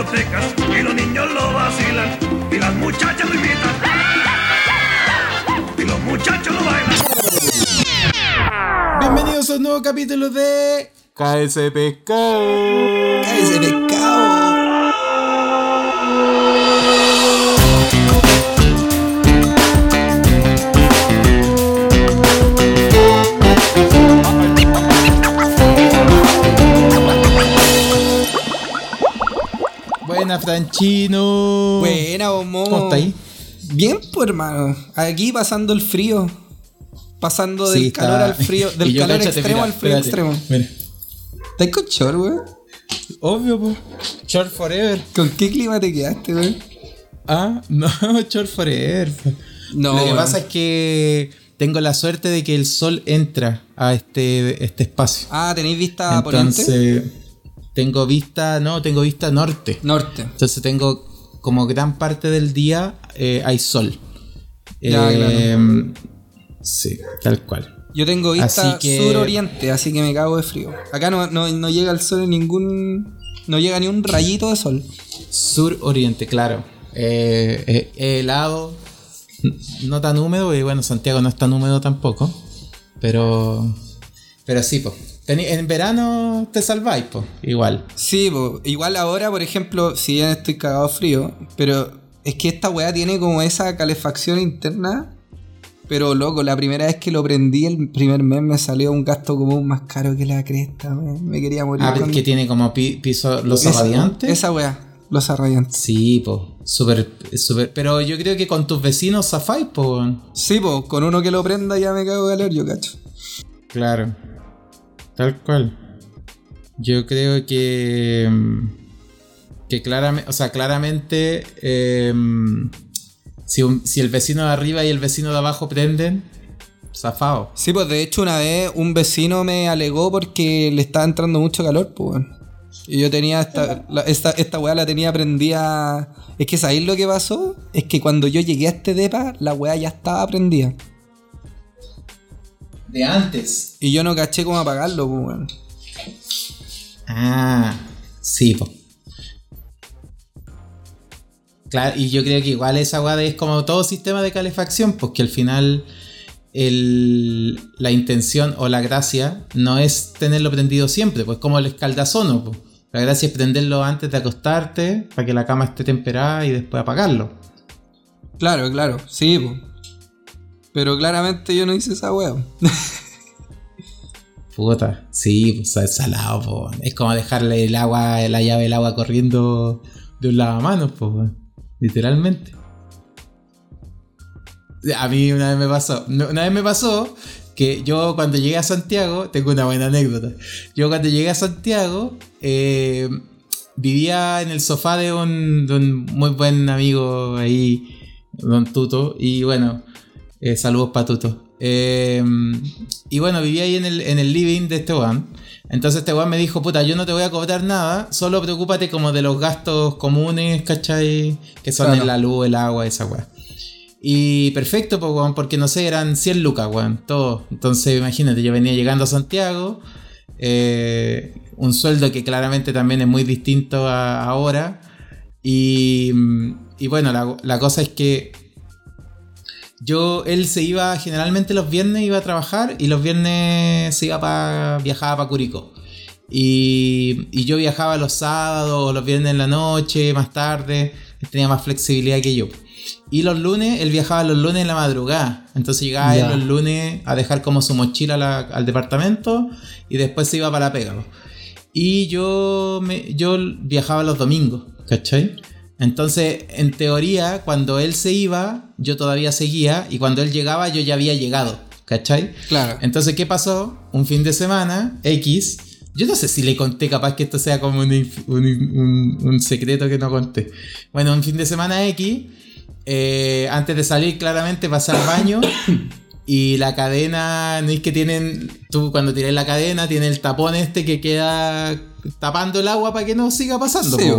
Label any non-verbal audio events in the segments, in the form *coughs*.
discotecas y los niños lo vacilan y las muchachas lo imitan y los muchachos lo bailan. Bienvenidos a un nuevo capítulo de KS Pescado. Buena, Franchino. Buena, Momo. ¿Cómo está ahí? Bien, pues, hermano. Aquí pasando el frío. Pasando del Sí, está- calor al frío. *laughs* Del calor extremo mira, al frío espérate, extremo. Mira. ¿Estás con short, weón? Obvio, po. Short forever. ¿Con qué clima te quedaste, weón? Ah, *laughs* no, short forever. po. No, Lo que pasa es que tengo la suerte de que el sol entra a este, este espacio. Ah, ¿tenéis vista? Entonces, tengo vista, no, tengo vista norte. Norte. Entonces tengo como gran parte del día eh, hay sol. Ya, Eh, Sí, tal cual. Yo tengo vista que- sur-oriente, así que me cago de frío. Acá no, no, no llega el sol en ningún. No llega ni un rayito de sol. Sur-oriente, claro. Eh, eh, helado, no tan húmedo, y bueno, Santiago no es tan húmedo tampoco. Pero. Pero sí, pues. En verano te salváis, pues. Igual. Sí, po, igual ahora, por ejemplo, si bien estoy cagado frío, pero es que esta weá tiene como esa calefacción interna. Pero loco, la primera vez que lo prendí el primer mes me salió un gasto común más caro que la cresta, weón. Me quería morir. Ah, con- que tiene como pi- piso los radiantes. Esa weá, los radiantes. Sí, pues. Súper, súper. Pero yo creo que con tus vecinos zafáis, pues. Sí, pues, con uno que lo prenda ya me cago de calor, yo cacho. Claro. Tal cual. Yo creo que. mm, Que claramente. O sea, claramente. eh, si, si el vecino de arriba y el vecino de abajo prenden. Zafado. Sí, pues de hecho una vez un vecino me alegó porque le estaba entrando mucho calor, pues. Y yo tenía esta, esta, esta weá la tenía prendida. Es que ¿sabéis lo que pasó? Es que cuando yo llegué a este depa, la weá ya estaba prendida. De antes. Y yo no caché cómo apagarlo, pues, weón. Ah, sí, pues. Claro, y yo creo que igual esa weá es como todo sistema de calefacción, porque al final el- la intención o la gracia no es tenerlo prendido siempre, pues como el escaldazono. Pues. La gracia es prenderlo antes de acostarte para que la cama esté temperada y después apagarlo. Claro, claro, sí, pues. Pero claramente yo no hice esa weá. *laughs* Puta, sí, pues es salado, po. es como dejarle el agua, la llave del agua corriendo de un lavamanos, pues, literalmente. A mí una vez me pasó, una vez me pasó que yo cuando llegué a Santiago, tengo una buena anécdota. Yo cuando llegué a Santiago eh, vivía en el sofá de un, de un muy buen amigo ahí, Don Tuto, y bueno, eh, saludos para Tuto. Eh, y bueno, vivía ahí en el, en el living de este weón. Entonces este weón me dijo, puta, yo no te voy a cobrar nada, solo preocúpate como de los gastos comunes, ¿cachai? Que son Claro. en la luz, el agua, esa weá. Y perfecto, pues, weón, porque no sé, eran 100 lucas, weón, todo. Entonces, imagínate, yo venía llegando a Santiago, eh, un sueldo que claramente también es muy distinto a ahora. Y, y bueno, la, la cosa es que yo, él se iba generalmente los viernes, iba a trabajar y los viernes se iba para, viajaba para Curicó. Y, y yo viajaba los sábados, los viernes en la noche, más tarde, él tenía más flexibilidad que yo. Y los lunes, él viajaba los lunes en la madrugada. Entonces llegaba él Ya. los lunes a dejar como su mochila la- al departamento y después se iba para la pega. Y yo, me, yo viajaba los domingos, ¿cachai? Entonces, en teoría, cuando él se iba, yo todavía seguía y cuando él llegaba, yo ya había llegado, ¿cachai? Claro. Entonces, ¿qué pasó? Un fin de semana, X. Yo no sé si le conté, capaz que esto sea como un, un- un- un secreto que no conté. Bueno, un fin de semana X, eh, antes de salir, claramente pasé al baño y la cadena, no es que tienen, tú cuando tiré la cadena, tiene el tapón este que queda tapando el agua para que no siga pasando. Sí.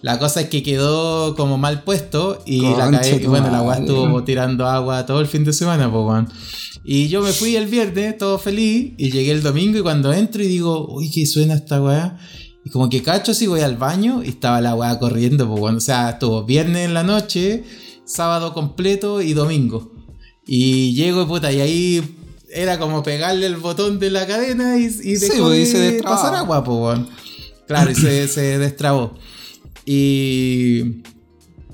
La cosa es que quedó como mal puesto y, la Concha cade- y tu bueno, la agua estuvo tirando agua todo el fin de semana, pues. Y yo me fui el viernes, todo feliz, y llegué el domingo y cuando entro y digo, uy, ¿qué suena esta weá? Y como que cacho si voy al baño y estaba la weá corriendo, pues bueno, o sea, estuvo viernes en la noche, sábado completo y domingo. Y llego, puta, y ahí era como pegarle el botón de la cadena y, y Sí, pues, y se pasar agua, pues bueno. Claro, y se, *clears throat* se destrabó. Y.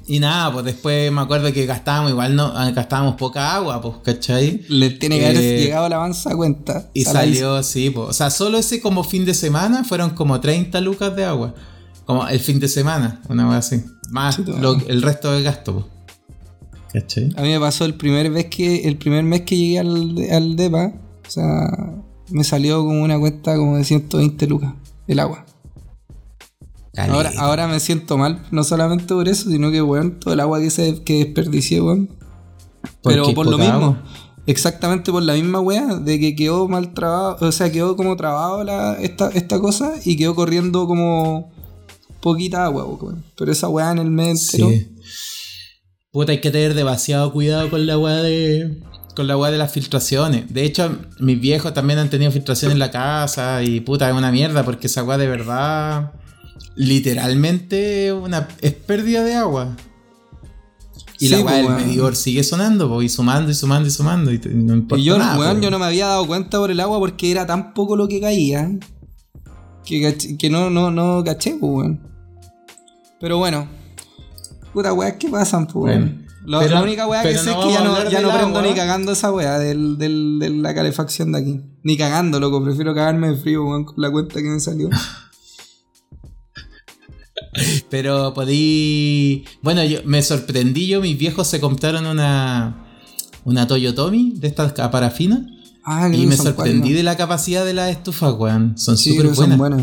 Y nada, pues después me acuerdo que gastábamos, igual no, ah, gastábamos poca agua, pues, ¿cachai? Le tiene que haber Eh, llegado la avanza a cuenta. Y salió, sí, pues. O sea, solo ese como fin de semana fueron como 30 lucas de agua. Como el fin de semana, una vez así. Más Sí, lo- el resto del gasto, pues. ¿Cachai? A mí me pasó el primer vez que el primer mes que llegué al, al DEPA, o sea, me salió como una cuenta como de 120 lucas el agua. Ahora, ahora me siento mal, no solamente por eso, sino que, weón, todo el agua que, se, que desperdicié, weón. Pero por lo mismo, agua. exactamente por la misma weá, de que quedó mal trabado, o sea, quedó como trabado la, esta, esta cosa y quedó corriendo como poquita agua, weón. Pero esa weá en el mes entero. Sí. Puta, hay que tener demasiado cuidado con la weá de. Con la weá de las filtraciones. De hecho, mis viejos también han tenido filtraciones en la casa. Y puta, es una mierda. Porque esa weá de verdad. Literalmente una, es pérdida de agua. Y Sí, la weá pues, del weón. medidor sigue sonando, po, y sumando y sumando y sumando. Y, te- no importa Y yo, nada, weón, yo no me había dado cuenta por el agua porque era tan poco lo que caía que, que no, no, no caché, pues, weón. Pero bueno, puta weas que pasan, pues, Bueno. Lo- pero- la única weá que sé no es que ya no, ya no prendo agua. ni cagando esa weá del, del- de la calefacción de aquí. Ni cagando, loco. Prefiero cagarme de frío, weón, con la cuenta que me salió. *laughs* Pero podí. Bueno, yo me sorprendí yo, mis viejos se compraron una. Una Toyotomi de estas a parafina. Ah, Y me sorprendí de la capacidad de las estufas, weón. Son súper buenas. buenas.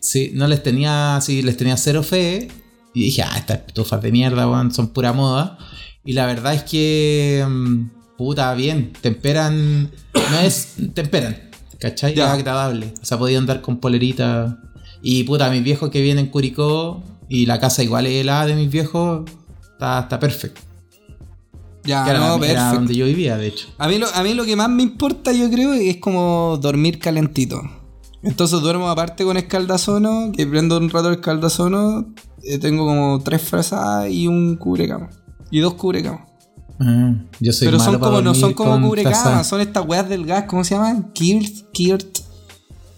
Sí, no les tenía. Sí, les tenía cero fe. Y dije, ah, estas estufas de mierda, weón, son pura moda. Y la verdad es que. mm, Puta, bien. Temperan. No es. Temperan. ¿Cachai? Ya. Es agradable. O sea, podía andar con polerita. Y puta, mis viejos que vienen en Curicó. Y la casa igual es la de mis viejos. Está, está perfecto. Ya, Que era, no, era donde yo vivía, de hecho. A mí, lo, a mí lo que más me importa, yo creo, es como dormir calentito. Entonces duermo aparte con escaldazono, que prendo un rato el escaldazono, tengo como tres frazadas y un cubrecama. Y dos cubrecamas. Ah, yo soy Pero malo son como, no son como cubrecamas, son estas weas del gas, ¿cómo se llaman? Kirt, Kirt.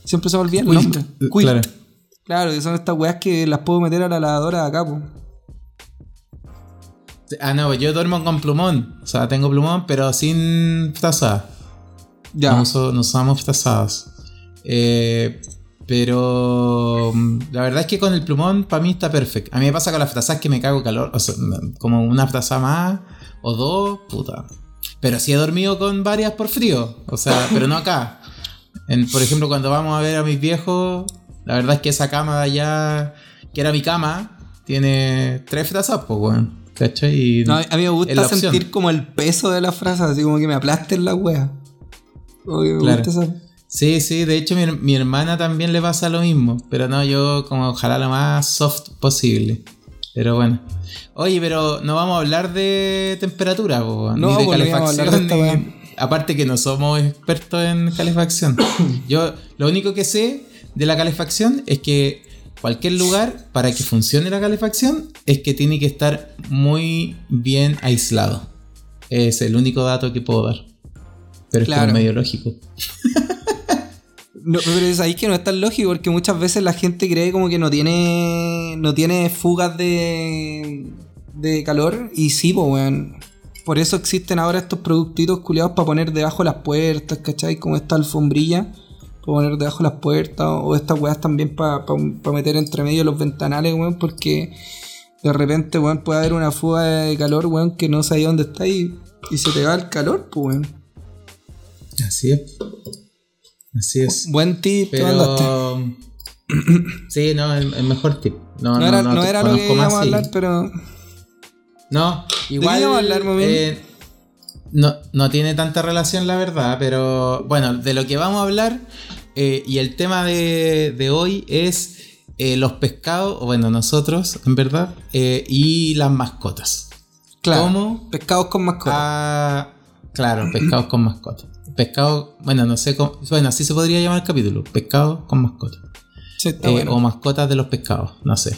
Siempre se me olvida el Quilt, nombre. eh, Quilt. claro. Claro, que son estas weas que las puedo meter a la lavadora de acá, po. Ah, no, yo duermo con plumón. O sea, tengo plumón, pero sin frazada. Ya. No, uso- no usamos frazadas. Eh, pero mm, la verdad es que con el plumón para mí está perfecto. A mí me pasa con las frazadas que me cago calor. O sea, como una frazada más o dos, puta. Pero sí he dormido con varias por frío. O sea, *laughs* pero no acá. En- por ejemplo, cuando vamos a ver a mis viejos, la verdad es que esa cama de allá, que era mi cama, tiene tres frazadas, pues, weón. ¿Cachai? Y No, a mí me la gusta opción. sentir como el peso de las frases, así como que me aplasten las weas. Como que me Claro. gusta esa- Sí, sí, de hecho mi, mi hermana también le pasa lo mismo, pero no, yo como ojalá lo más soft posible. Pero bueno. Oye, pero no vamos a hablar de temperatura, po, No, ni de pues de calefacción. esta ni- aparte que no somos expertos en calefacción. *coughs* yo lo único que sé de la calefacción es que cualquier lugar para que funcione la calefacción es que tiene que estar muy bien aislado. Es el único dato que puedo dar. Pero es Claro. como medio lógico. *laughs* No, pero es que no es tan lógico porque muchas veces la gente cree como que no tiene no tiene fugas de de calor y sí, pues weón. Por eso existen ahora estos productitos culiados para poner debajo de las puertas, ¿cachai? Como esta alfombrilla para poner debajo de las puertas o estas weas también para meter entre medio los ventanales, weón, porque de repente, weón, puede haber una fuga de calor, weón, que no sabía dónde está y, y se te va el calor, pues weón. Así es. Así es. Buen tip. Pero. *clears throat* sí, no, el, el mejor tip. No, No, era, no te era lo que íbamos a hablar, pero. No, igual. hablar, eh, no, no tiene tanta relación, la verdad, pero bueno, de lo que vamos a hablar eh, y el tema de, de hoy es eh, los pescados, o bueno, nosotros, en verdad, y las mascotas. Claro. ¿Cómo? Pescados con mascota. Ah, claro, pescados con mascota. Pescado, bueno, no sé cómo. Bueno, así se podría llamar el capítulo. Pescado con mascota. Sí, está eh, bueno. o mascotas de los pescados, no sé.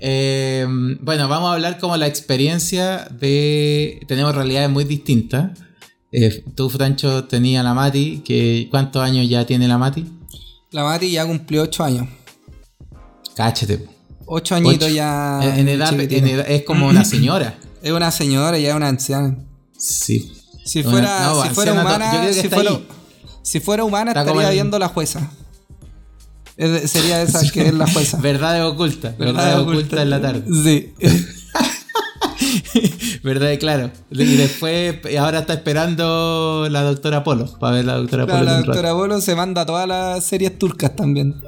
Eh, bueno, vamos a hablar como la experiencia de... Tenemos realidades muy distintas. Eh, tú, Francho, tenía la Mati, que ¿cuántos años ya tiene la Mati? La Mati ya cumplió 8 años. Cáchate. 8 añitos Ocho. ya. En, en edad, en edad- es como una señora. *clears throat* Es una señora, ya es una anciana. Sí. Si fuera, no, si fuera humana, si fuera, ahí. si fuera humana Está estaría en- viendo la jueza. Es sería esa *laughs* que es la jueza. Verdades ocultas. Verdades ocultas en la tarde. Sí. *laughs* Verdad, claro. Y después, ahora está esperando la doctora Polo, para ver la doctora Claro, Polo. la doctora Bolo se manda todas las series turcas también.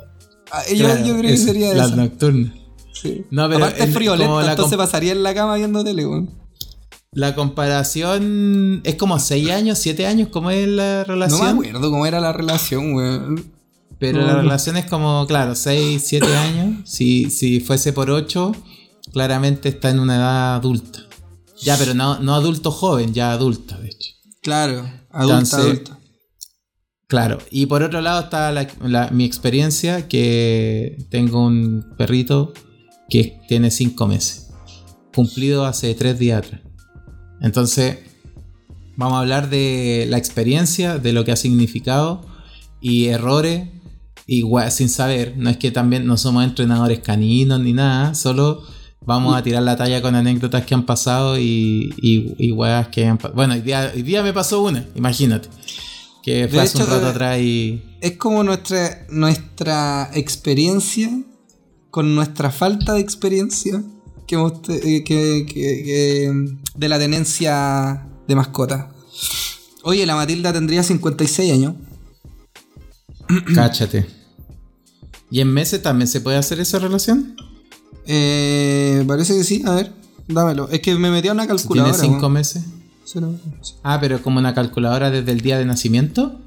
Ah, yo, Claro, yo creo que sería la esa. nocturna. Sí. No, pero Aparte es friolenta, entonces pasaría en la cama viendo tele, weón. La comparación es como 6 años, 7 años, como es la No relación. me acuerdo cómo era la relación, weón. Pero No. la relación es como, claro, 6, 7 años. Si, si fuese por 8, claramente está en una edad adulta. Ya, pero no, no adulto joven, ya adulta, de hecho. Claro, adulta, Entonces, adulta. Claro, y por otro lado está la- la- mi experiencia, que tengo un perrito que tiene 5 meses, cumplido hace 3 días atrás. Entonces, vamos a hablar de la experiencia, de lo que ha significado y errores, igual sin saber. No es que también no somos entrenadores caninos ni nada, solo vamos a tirar la talla con anécdotas que han pasado y, y, y weas que han pasado. Bueno, hoy día, hoy día me pasó una, imagínate. Que fue hace un rato eh, atrás y. Es como nuestra, nuestra experiencia con nuestra falta de experiencia que, eh, que- que- que- de la tenencia de mascota. Oye, la Matilda tendría 56 años. *clears throat* Cáchate. ¿Y en meses también se puede hacer esa relación? Eh, parece que sí, a ver, dámelo. Es que me metí a una ¿Tiene calculadora. 5 weón. meses? Cero- Ah, pero como una calculadora desde el día de nacimiento.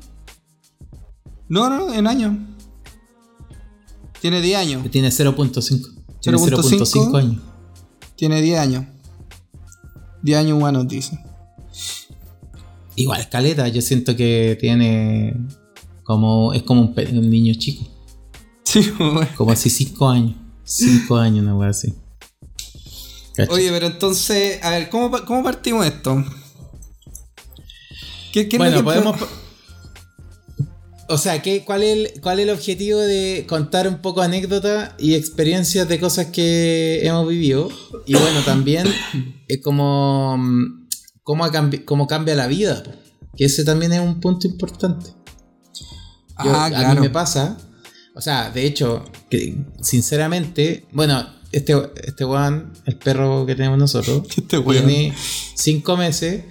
No, no, en años. Tiene 10 años. Tiene 0.5. Tiene 0.5. 0.5 años. Tiene 10 años. 10 años humanos, dice. Igual escaleta, yo siento que tiene como. es como un, un niño chico. Sí, *laughs* weón. Como así 5 años. 5 años, una wea así. Oye, pero entonces, a ver, ¿cómo, cómo partimos esto? ¿Qué, qué bueno, podemos. O sea, ¿qué, cuál, es el, ¿cuál es el objetivo de contar un poco anécdotas y experiencias de cosas que hemos vivido? Y bueno, también *coughs* es como. Cómo, cambi- cómo cambia la vida. Que ese también es un punto importante. Yo- Ah, A mí claro. me pasa. O sea, de hecho, que sinceramente, bueno, este, este weón, el perro que tenemos nosotros, *laughs* Este tiene cinco meses,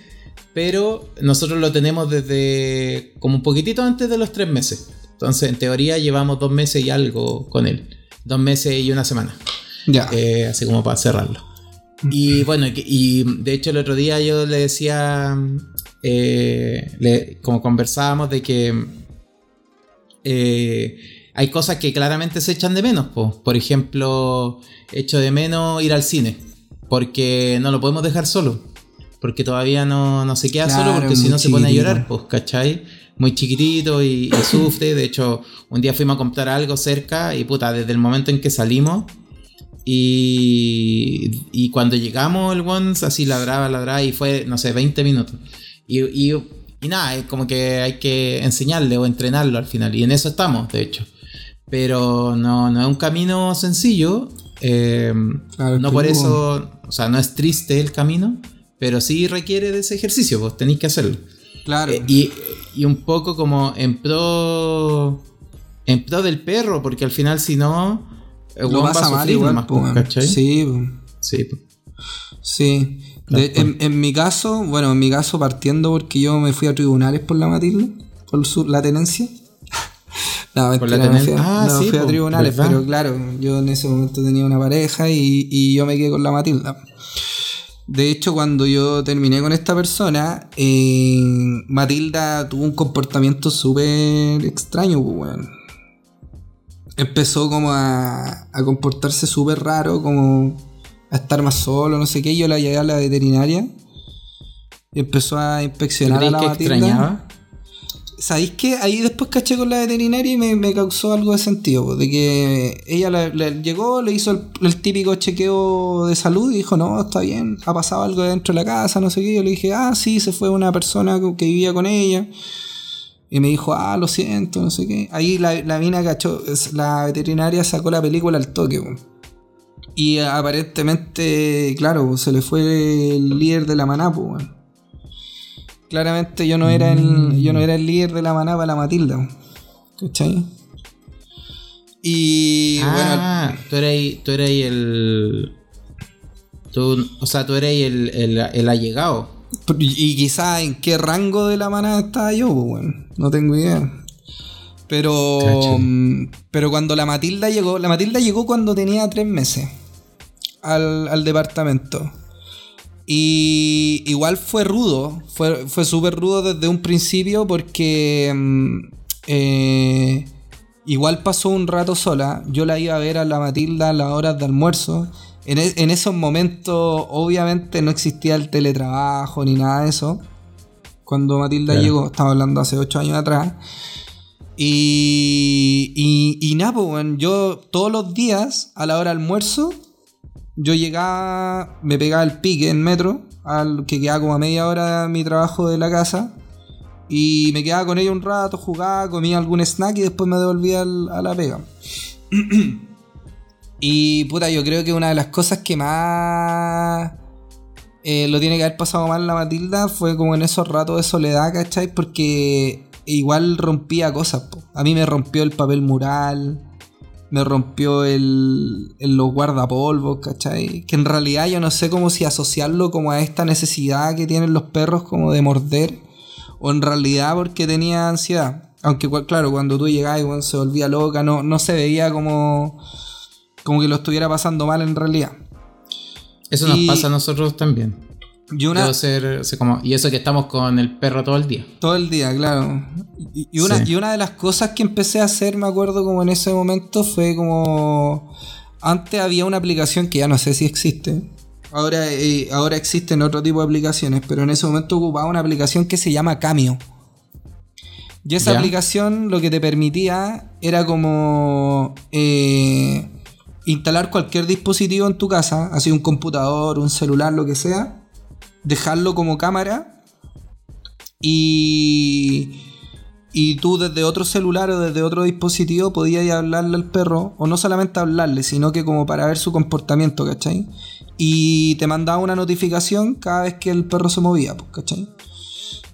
pero nosotros lo tenemos desde como un poquitito antes de los tres meses. Entonces, en teoría, llevamos dos meses y algo con él. Dos meses y una semana. Ya. Eh, así como para cerrarlo. Y bueno, y, de hecho el otro día yo le decía, eh, le- como conversábamos de que eh, hay cosas que claramente se echan de menos. po. Por ejemplo, echo de menos ir al cine, porque no lo podemos dejar solo, porque todavía no, no se queda Claro, solo, porque si no se pone a llorar, pues, ¿cachai? Muy chiquitito y, y *coughs* sufre. De hecho, un día fuimos a comprar algo cerca y puta, desde el momento en que salimos y, y cuando llegamos el Once así ladraba, ladraba y fue, no sé, 20 minutos. Y, y, y nada, es como que hay que enseñarle o entrenarlo al final. Y en eso estamos, de hecho. Pero no, no es un camino sencillo. eh, Claro, no por eso, o sea, no es triste el camino, pero sí requiere de ese ejercicio, pues tenéis que hacerlo. claro. Eh, y, y un poco como en pro en pro del perro, porque al final si no, el lo weón va pasa a igual, po, weón. ¿cachai? Sí, po. Sí, sí. De- en, en mi caso, bueno, en mi caso partiendo porque yo me fui a tribunales por la Matilda, por su- la tenencia. *laughs* No, Por la no fui, Ah, no sí, fui a tribunales, ¿verdad? pero claro, yo en ese momento tenía una pareja y, y yo me quedé con la Matilda. De hecho, cuando yo terminé con esta persona, eh, Matilda tuvo un comportamiento súper extraño, pues, weón. Empezó como a, a comportarse súper raro, como a estar más solo, no sé qué. Yo la llevé a la veterinaria y empezó a ¿Tú inspeccionar a la Matilda. extrañaba? ¿Sabéis qué? Ahí después caché con la veterinaria y me, causó algo de sentido. De que ella la- la- llegó, le hizo el, típico chequeo de salud y dijo, no, está bien, ha pasado algo dentro de la casa, no sé qué. Yo le dije, ah, sí, se fue una persona que que vivía con ella. Y me dijo, ah, lo siento, no sé qué. Ahí la, la mina cachó, la veterinaria sacó la película al toque. Y aparentemente, claro, se le fue el líder de la pues, weón. Claramente yo no era el, yo no era el líder de la maná para la Matilda. ¿Cachai? Y bueno, ah, tú eres, tú eres el. Tú, o sea, tú eres el, el, el allegado. y quizá en qué rango de la maná estaba yo, pues, weón. No tengo idea. Pero, mm, pero cuando la Matilda llegó, la Matilda llegó cuando tenía tres meses al, al departamento. Y igual fue rudo, fue, fue súper rudo desde un principio porque mm, eh, igual pasó un rato sola. Yo la iba a ver a la Matilda a las horas de almuerzo. En, e- en esos momentos obviamente no existía el teletrabajo ni nada de eso. Cuando Matilda Claro. llegó, estaba hablando hace ocho años atrás. Y, y, y nada, pues, weón, yo todos los días a la hora de almuerzo yo llegaba, me pegaba el pique en metro, al que quedaba como a media hora de mi trabajo de la casa, y me quedaba con ella un rato, jugaba, comía algún snack y después me devolvía al- a la pega. *clears throat* y puta, yo creo que una de las cosas que más eh, lo tiene que haber pasado mal la Matilda fue como en esos ratos de soledad, ¿cachai? Porque igual rompía cosas, po. a mí me rompió el papel mural me rompió el, el- los guardapolvos, ¿cachai? Que en realidad yo no sé cómo si asociarlo como a esta necesidad que tienen los perros como de morder, o en realidad porque tenía ansiedad. Aunque claro, cuando tú llegabas y se volvía loca, no, no se veía como, como que lo estuviera pasando mal en realidad. Eso nos pasa a nosotros también. Y una, Debo ser, ser como, y eso que estamos con el perro todo el día. Todo el día, claro. Y, y una, Sí. y una de las cosas que empecé a hacer, me acuerdo como en ese momento, fue como... Antes había una aplicación que ya no sé si existe. Ahora, eh, ahora existen otro tipo de aplicaciones, pero en ese momento ocupaba una aplicación que se llama Cameo. Y esa Ya. aplicación lo que te permitía era como eh, instalar cualquier dispositivo en tu casa, así un computador, un celular, lo que sea, dejarlo como cámara y, y tú desde otro celular o desde otro dispositivo podías hablarle al perro, o no solamente hablarle, sino que como para ver su comportamiento, ¿cachai? Y te mandaba una notificación cada vez que el perro se movía, pues, ¿cachai?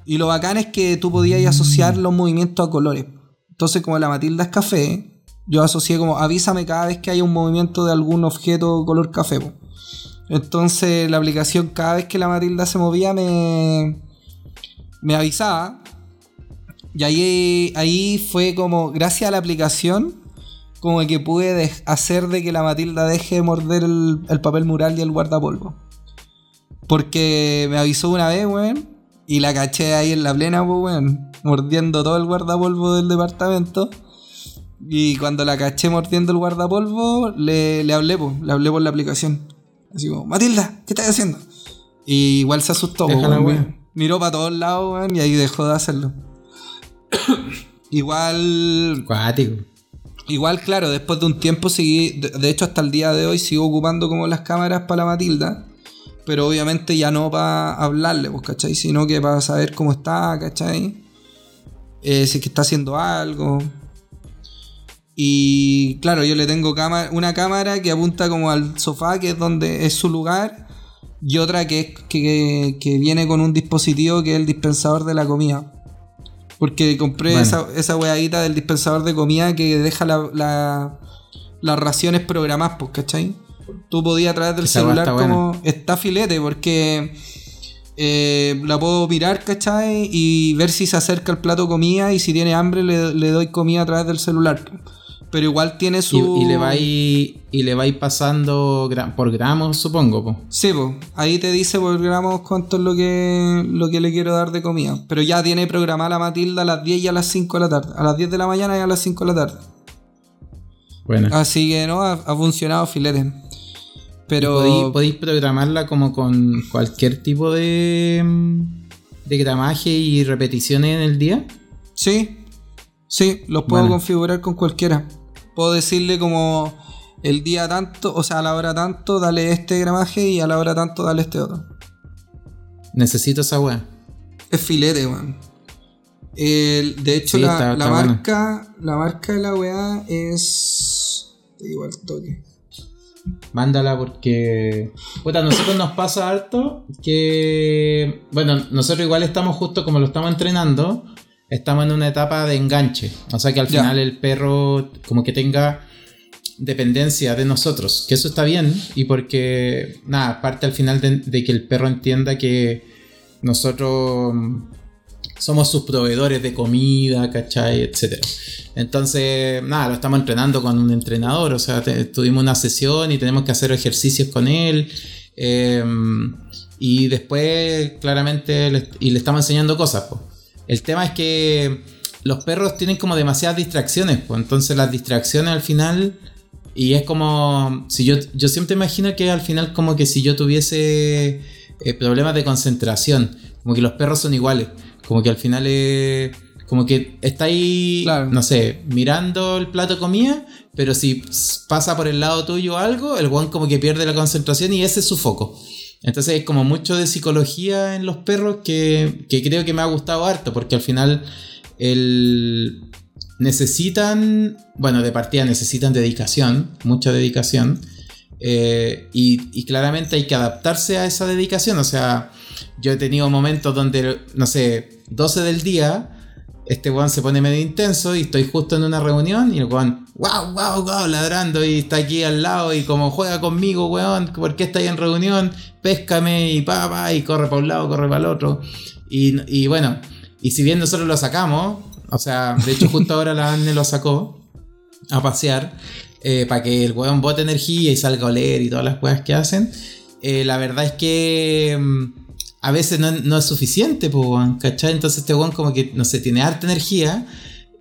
Y lo bacán es que tú podías asociar los movimientos a colores. Entonces, como la Matilda es café, yo asocié como avísame cada vez que haya un movimiento de algún objeto color café. po. Entonces, la aplicación, cada vez que la Matilda se movía, me, me avisaba. Y ahí, ahí fue como, gracias a la aplicación, como que pude hacer de que la Matilda deje de morder el, el papel mural y el guardapolvo. Porque me avisó una vez, weón, y la caché ahí en la plena, pues, weón, mordiendo todo el guardapolvo del departamento. Y cuando la caché mordiendo el guardapolvo, le, le hablé, pues, le hablé por la aplicación. Así como, Matilda, ¿qué estás haciendo? Y igual se asustó, Déjala, weón. Miró para todos lados, weón, y ahí dejó de hacerlo. *coughs* igual Cuático. Igual, claro, después de un tiempo seguí, de, de hecho hasta el día de hoy sigo ocupando como las cámaras para la Matilda, pero obviamente ya no para hablarle, pues, ¿cachai? Sino que para saber cómo está, ¿cachai? Eh, si es que está haciendo algo. Y claro, yo le tengo una cámara que apunta como al sofá, que es donde es su lugar, y otra que, que, que viene con un dispositivo que es el dispensador de la comida. Porque compré Bueno. esa, esa weadita del dispensador de comida que deja la- la- las raciones programadas, pues, ¿cachai? Tú podías a través del Esa celular como... Está filete porque eh, la puedo mirar, ¿cachai? Y ver si se acerca el plato comida y si tiene hambre le, le doy comida a través del celular. Pero igual tiene su... Y, y le vais y le vais pasando gra- por gramos, supongo, po. Sí, pues, ahí te dice por gramos cuánto es lo que, lo que le quiero dar de comida. Pero ya tiene programada la Matilda a las 10 y a las 5 de la tarde. A las 10 de la mañana y a las 5 de la tarde. Bueno. Así que no, ha, ha funcionado filete. Pero... Podéis, programarla como con cualquier tipo de, de gramaje y repeticiones en el día. Sí, sí, los puedo Bueno. configurar con cualquiera. Puedo decirle como el día tanto, o sea, a la hora tanto, dale este gramaje y a la hora tanto, dale este otro. Necesito esa weá. Es filete, weón. De hecho, Sí, la, está- la está bueno. marca, la marca de la weá es. Te digo al toque. Mándala porque. Puta, nosotros nos pasa harto que. Bueno, nosotros igual estamos justo como lo estamos entrenando. Estamos en una etapa de enganche. O sea que al final el perro como que tenga dependencia de nosotros. Que eso está bien. Y porque. Nada, parte al final de, de que el perro entienda que nosotros mm, somos sus proveedores de comida, ¿cachai? Etcétera. Entonces, nada, lo estamos entrenando con un entrenador, o sea, te- tuvimos una sesión y tenemos que hacer ejercicios con él. eh, y después, claramente, le, y le estamos enseñando cosas. po. El tema es que los perros tienen como demasiadas distracciones, pues entonces las distracciones al final... Y es como, si yo, yo siempre imagino que al final como que si yo tuviese eh, problemas de concentración, como que los perros son iguales, como que al final es, como que está ahí, Claro. no sé, mirando el plato de comida, pero si pasa por el lado tuyo algo, el guan como que pierde la concentración y ese es su foco. Entonces es como mucho de psicología en los perros que, creo que me ha gustado harto, porque al final el, necesitan, bueno, de partida necesitan dedicación, mucha dedicación. eh, y, y claramente hay que adaptarse a esa dedicación. O sea, yo he tenido momentos donde, no sé, 12 del día, este weón se pone medio intenso y estoy justo en una reunión y el weón, wow, wow, wow, ladrando y está aquí al lado y como juega conmigo, weón, ¿por qué está ahí en reunión? Péscame y pa, pa, y corre para un lado, corre para el otro. Y, bueno, y si bien nosotros lo sacamos, o sea, de hecho justo ahora la Anne lo sacó a pasear para que el weón bote energía y salga a oler y todas las weas que hacen, eh, la verdad es que mm, a veces no, no es suficiente, pues, weón, ¿cachai? Entonces este weón como que, no sé, tiene harta energía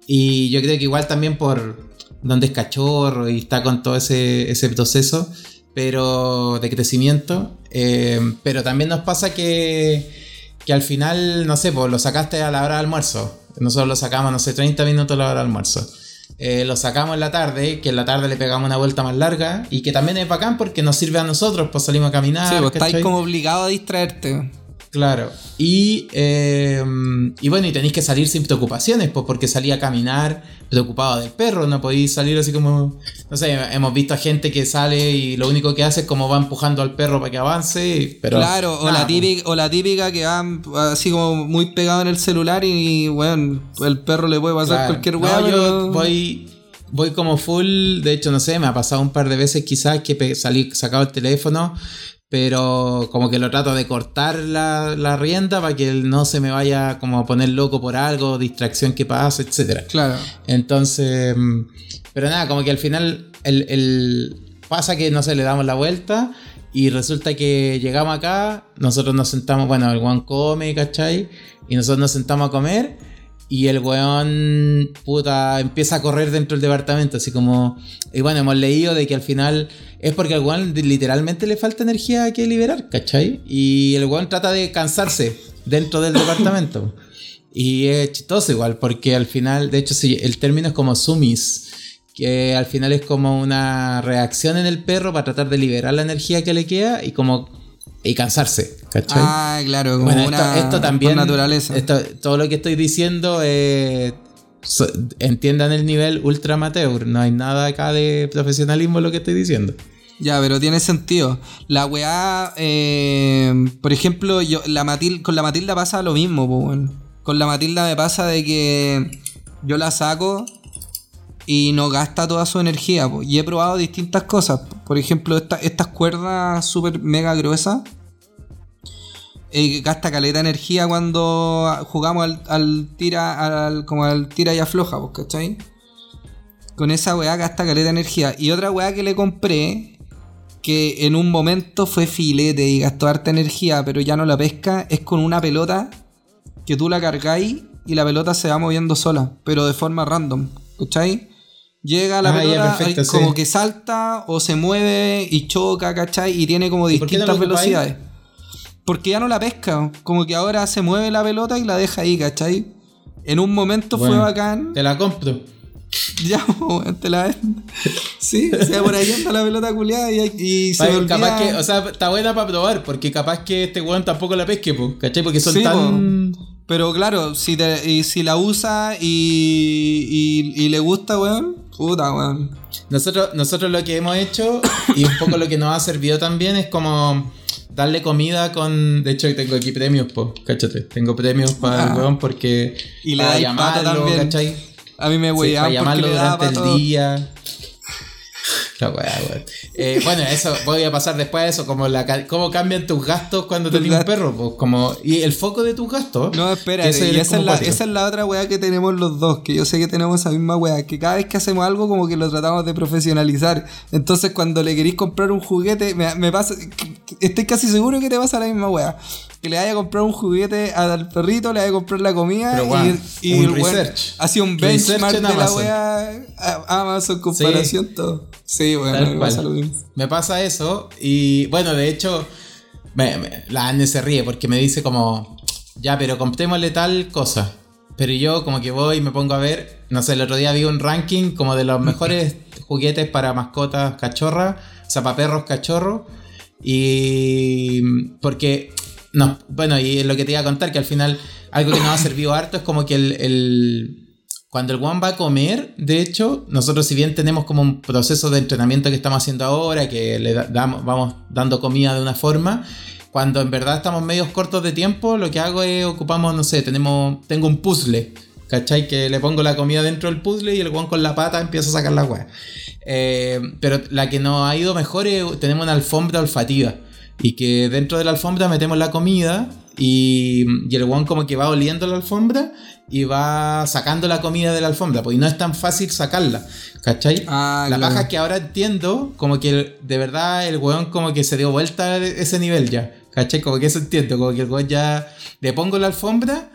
y yo creo que igual también por donde es cachorro y está con todo ese, ese proceso pero de crecimiento, eh, pero también nos pasa que, que al final, no sé, pues lo sacaste a la hora de almuerzo, nosotros lo sacamos, no sé, 30 minutos a la hora de almuerzo. Eh, lo sacamos en la tarde, que en la tarde le pegamos una vuelta más larga y que también es bacán porque nos sirve a nosotros, pues salimos a caminar. sí, pues estáis como obligado a distraerte. Claro. Y, eh, y bueno, y tenéis que salir sin preocupaciones, pues porque salí a caminar preocupado del perro, no podéis salir así como... No sé, hemos visto a gente que sale y lo único que hace es como va empujando al perro para que avance, pero... claro, o la, típica, o la típica que va así como muy pegado en el celular y, bueno, el perro le puede pasar Claro. cualquier No, weá, yo voy, voy como full. De hecho, no sé, me ha pasado un par de veces quizás que salí sacado el teléfono, pero como que lo trato de cortar la, la rienda para que él no se me vaya como a poner loco por algo, distracción que pasa, etcétera. Claro. Entonces, mm, pero nada, como que al final el, el- pasa que no sé, le damos la vuelta y resulta que llegamos acá, nosotros nos sentamos, bueno, el weón come, ¿cachai? Y nosotros nos sentamos a comer y el weón, puta, empieza a correr dentro del departamento, así como... Y bueno, hemos leído de que al final es porque al weón literalmente le falta energía que liberar, ¿cachai? Y el weón trata de cansarse dentro del departamento. Y es chistoso igual, porque al final, de hecho, sí, el término es como sumis, que al final es como una reacción en el perro para tratar de liberar la energía que le queda y como y cansarse, ¿cachai? Ah, claro, como bueno, una esto, esto también, naturaleza. esto- todo lo que estoy diciendo, eh, so- entiendan el nivel ultra amateur, no hay nada acá de profesionalismo en lo que estoy diciendo. Ya, pero tiene sentido. La weá, eh, por ejemplo, yo, la Matil, con la Matilda pasa lo mismo. Con la Matilda me pasa de que yo la saco y no gasta toda su energía. Y he probado distintas cosas. Por ejemplo, esta- estas cuerdas súper mega gruesas. eh, gasta caleta energía cuando jugamos al, tira al, como al tira y afloja, ¿cachai? Con esa weá gasta caleta energía. Y otra weá que le compré, que en un momento fue filete y gastó harta energía, pero ya no la pesca, es con una pelota que tú la cargáis y la pelota se va moviendo sola, pero de forma random, ¿cachai? Llega la Ah, pelota perfecto, sí. como que salta o se mueve y choca, ¿cachai? Y tiene como ¿Y por qué no distintas velocidades. Porque ya no la pesca, como que ahora se mueve la pelota y la deja ahí, ¿cachai? En un momento fue bacán. Te la compro. *laughs* Ya, te la Sí, o sea, por ahí anda la pelota culiada y, y se olvida. Capaz que, o sea, está buena para probar, porque capaz que este weón tampoco la pesque, po, ¿cachai? Porque son Sí, tan. Pero claro, si, te- y si la usa y, y, y le gusta, weón, puta, weón. Nosotros, nosotros lo que hemos hecho, y un poco lo que nos ha servido también, es como darle comida con. De hecho, tengo aquí premios, po, cáchate. Tengo premios para el Ah. weón porque. Y le para dais pato también. ¿cachai? A mí me Sí, wean para porque llamarlo le daba durante el día. Eh, bueno, eso, voy a pasar después a eso, como la, cómo cambian tus gastos cuando tenés un perro, pues como, y el foco de tus gastos. No, que espérate, eso y es esa es, la, cuático. esa es la otra weá que tenemos los dos, que yo sé que tenemos esa misma weá, que cada vez que hacemos algo como que lo tratamos de profesionalizar. Entonces cuando le queréis comprar un juguete, me, me pasa, estoy casi seguro que te pasa la misma weá. Que le vaya a comprar un juguete al perrito, le vaya a comprar la comida Pero, y, un el weón hacía un benchmark en de la weá a Amazon, comparación, todo. Sí, bueno, me pasa lo mismo. Me pasa eso y bueno, de hecho, me- me- la Anne se ríe porque me dice como, ya, pero comprémosle tal cosa. Pero yo como que voy y me pongo a ver, no sé, el otro día vi un ranking como de los mejores *laughs* juguetes para mascotas cachorras, o sea, para perros cachorros. Y porque, no, bueno, y lo que te iba a contar, que al final algo que nos ha servido harto es como que el, cuando el one va a comer, de hecho, nosotros si bien tenemos como un proceso de entrenamiento que estamos haciendo ahora, que le da- damos, vamos dando comida de una forma, cuando en verdad estamos medios cortos de tiempo, lo que hago es ocupamos, no sé, tenemos, tengo un puzzle, ¿cachai? Que le pongo la comida dentro del puzzle y el one con la pata empieza a sacar la weá. Eh, pero la que nos ha ido mejor es, tenemos una alfombra olfativa. Y que dentro de la alfombra metemos la comida y, y el one como que va oliendo la alfombra y va sacando la comida de la alfombra. Pues y no es tan fácil sacarla. ¿Cachai? Ah, la claro. paja es que ahora entiendo como que de verdad el weón como que se dio vuelta a ese nivel ya. ¿Cachai? Como que eso entiendo. Como que el weón ya le pongo la alfombra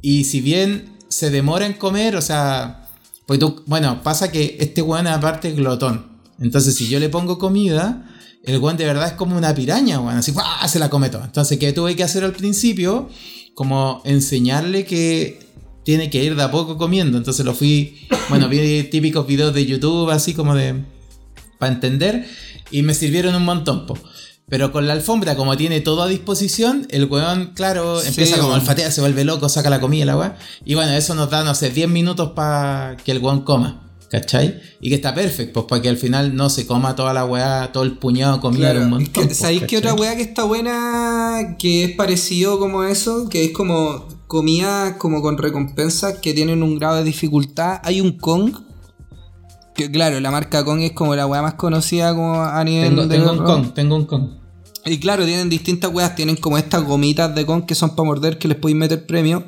y si bien se demora en comer, o sea, pues tú, bueno, pasa que este weón aparte es glotón. Entonces, si yo le pongo comida, el weón de verdad es como una piraña, weón. Así, ¡guau! se la come todo. Entonces, ¿qué tuve que hacer al principio? Como enseñarle que tiene que ir de a poco comiendo. Entonces lo fui, bueno, vi típicos videos de YouTube, así como de, para entender, y me sirvieron un montón, po. Pero con la alfombra, como tiene todo a disposición, el weón, claro, Sí, empieza como weón. olfatea, se vuelve loco, saca la comida, la weá. Y bueno, eso nos da, no sé, 10 minutos para que el weón coma. ¿Cachai? Y que está perfecto, pues para que al final no se coma toda la weá, todo el puñado comida Claro, un montón. es que, pues, ¿Sabéis qué otra weá que está buena que es parecido como eso? Que es como comida como con recompensas que tienen un grado de dificultad. Hay un Kong. Que claro, la marca Kong es como la weá más conocida como a nivel Tengo, de tengo un con, tengo un con. Y claro, tienen distintas weas, tienen como estas gomitas de Kong que son para morder que les podéis meter premio.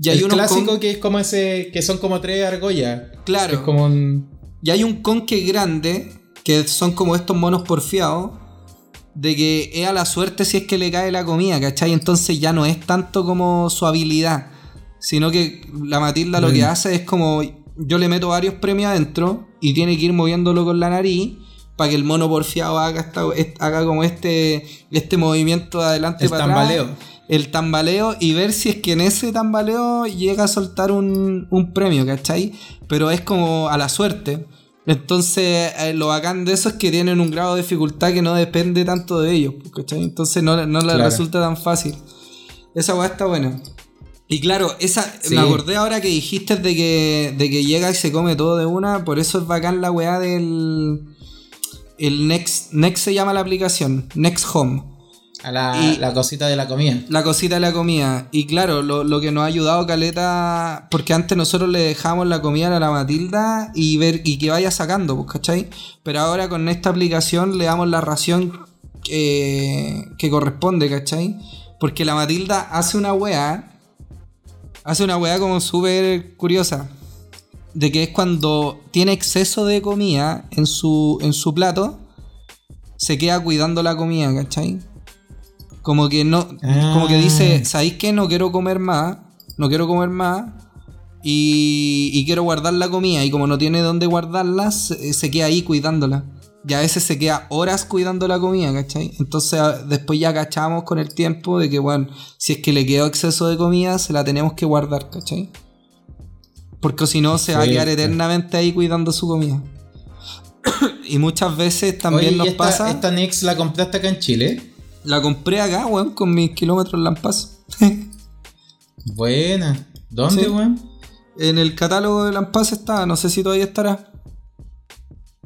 Y hay el unos clásico que es como ese, que son como tres argollas. Claro. Es como un... Y hay un con que es grande, que son como estos monos porfiados, de que es a la suerte si es que le cae la comida, ¿cachai? Entonces ya no es tanto como su habilidad, sino que la Matilda lo que hace es como yo le meto varios premios adentro y tiene que ir moviéndolo con la nariz para que el mono porfiado haga, esta- est- haga como este, este movimiento de adelante El para tambaleo. atrás. El tambaleo y ver si es que en ese tambaleo llega a soltar un, un premio, ¿cachai? Pero es como a la suerte. Entonces, eh, lo bacán de eso es que tienen un grado de dificultad que no depende tanto de ellos, ¿cachai? Entonces no, no les Claro. resulta tan fácil. Esa weá está buena. Y claro, esa, Sí. me acordé ahora que dijiste de que, de que llega y se come todo de una, por eso es bacán la weá del... El Next, Next se llama la aplicación, Next Home. A la, Y- la cosita de la comida. La cosita de la comida. Y claro, lo, lo que nos ha ayudado Caleta, porque antes nosotros le dejamos la comida a la Matilda y ver y que vaya sacando, pues, ¿cachai? Pero ahora con esta aplicación le damos la ración que, que corresponde, ¿cachai? Porque la Matilda hace una weá, hace una weá como súper curiosa. De que es cuando tiene exceso de comida en su, en su plato, se queda cuidando la comida, ¿cachai? Como que no, Ah. como que dice, ¿sabéis qué? No quiero comer más, no quiero comer más y, y quiero guardar la comida y como no tiene dónde guardarla, se, se queda ahí cuidándola. Y a veces se queda horas cuidando la comida, ¿cachai? Entonces a- después ya cachamos con el tiempo de que, bueno, si es que le quedó exceso de comida, se la tenemos que guardar, ¿cachai? Porque si no, se va a quedar eternamente ahí cuidando su comida. *coughs* y muchas veces también Oye, ¿y nos esta, pasa. ¿Esta Nex la compraste acá en Chile? La compré acá, weón, con mis kilómetros Lampazo. *laughs* Buena. ¿Dónde, Sí. weón? en el catálogo de Lampazo está, no sé si todavía estará.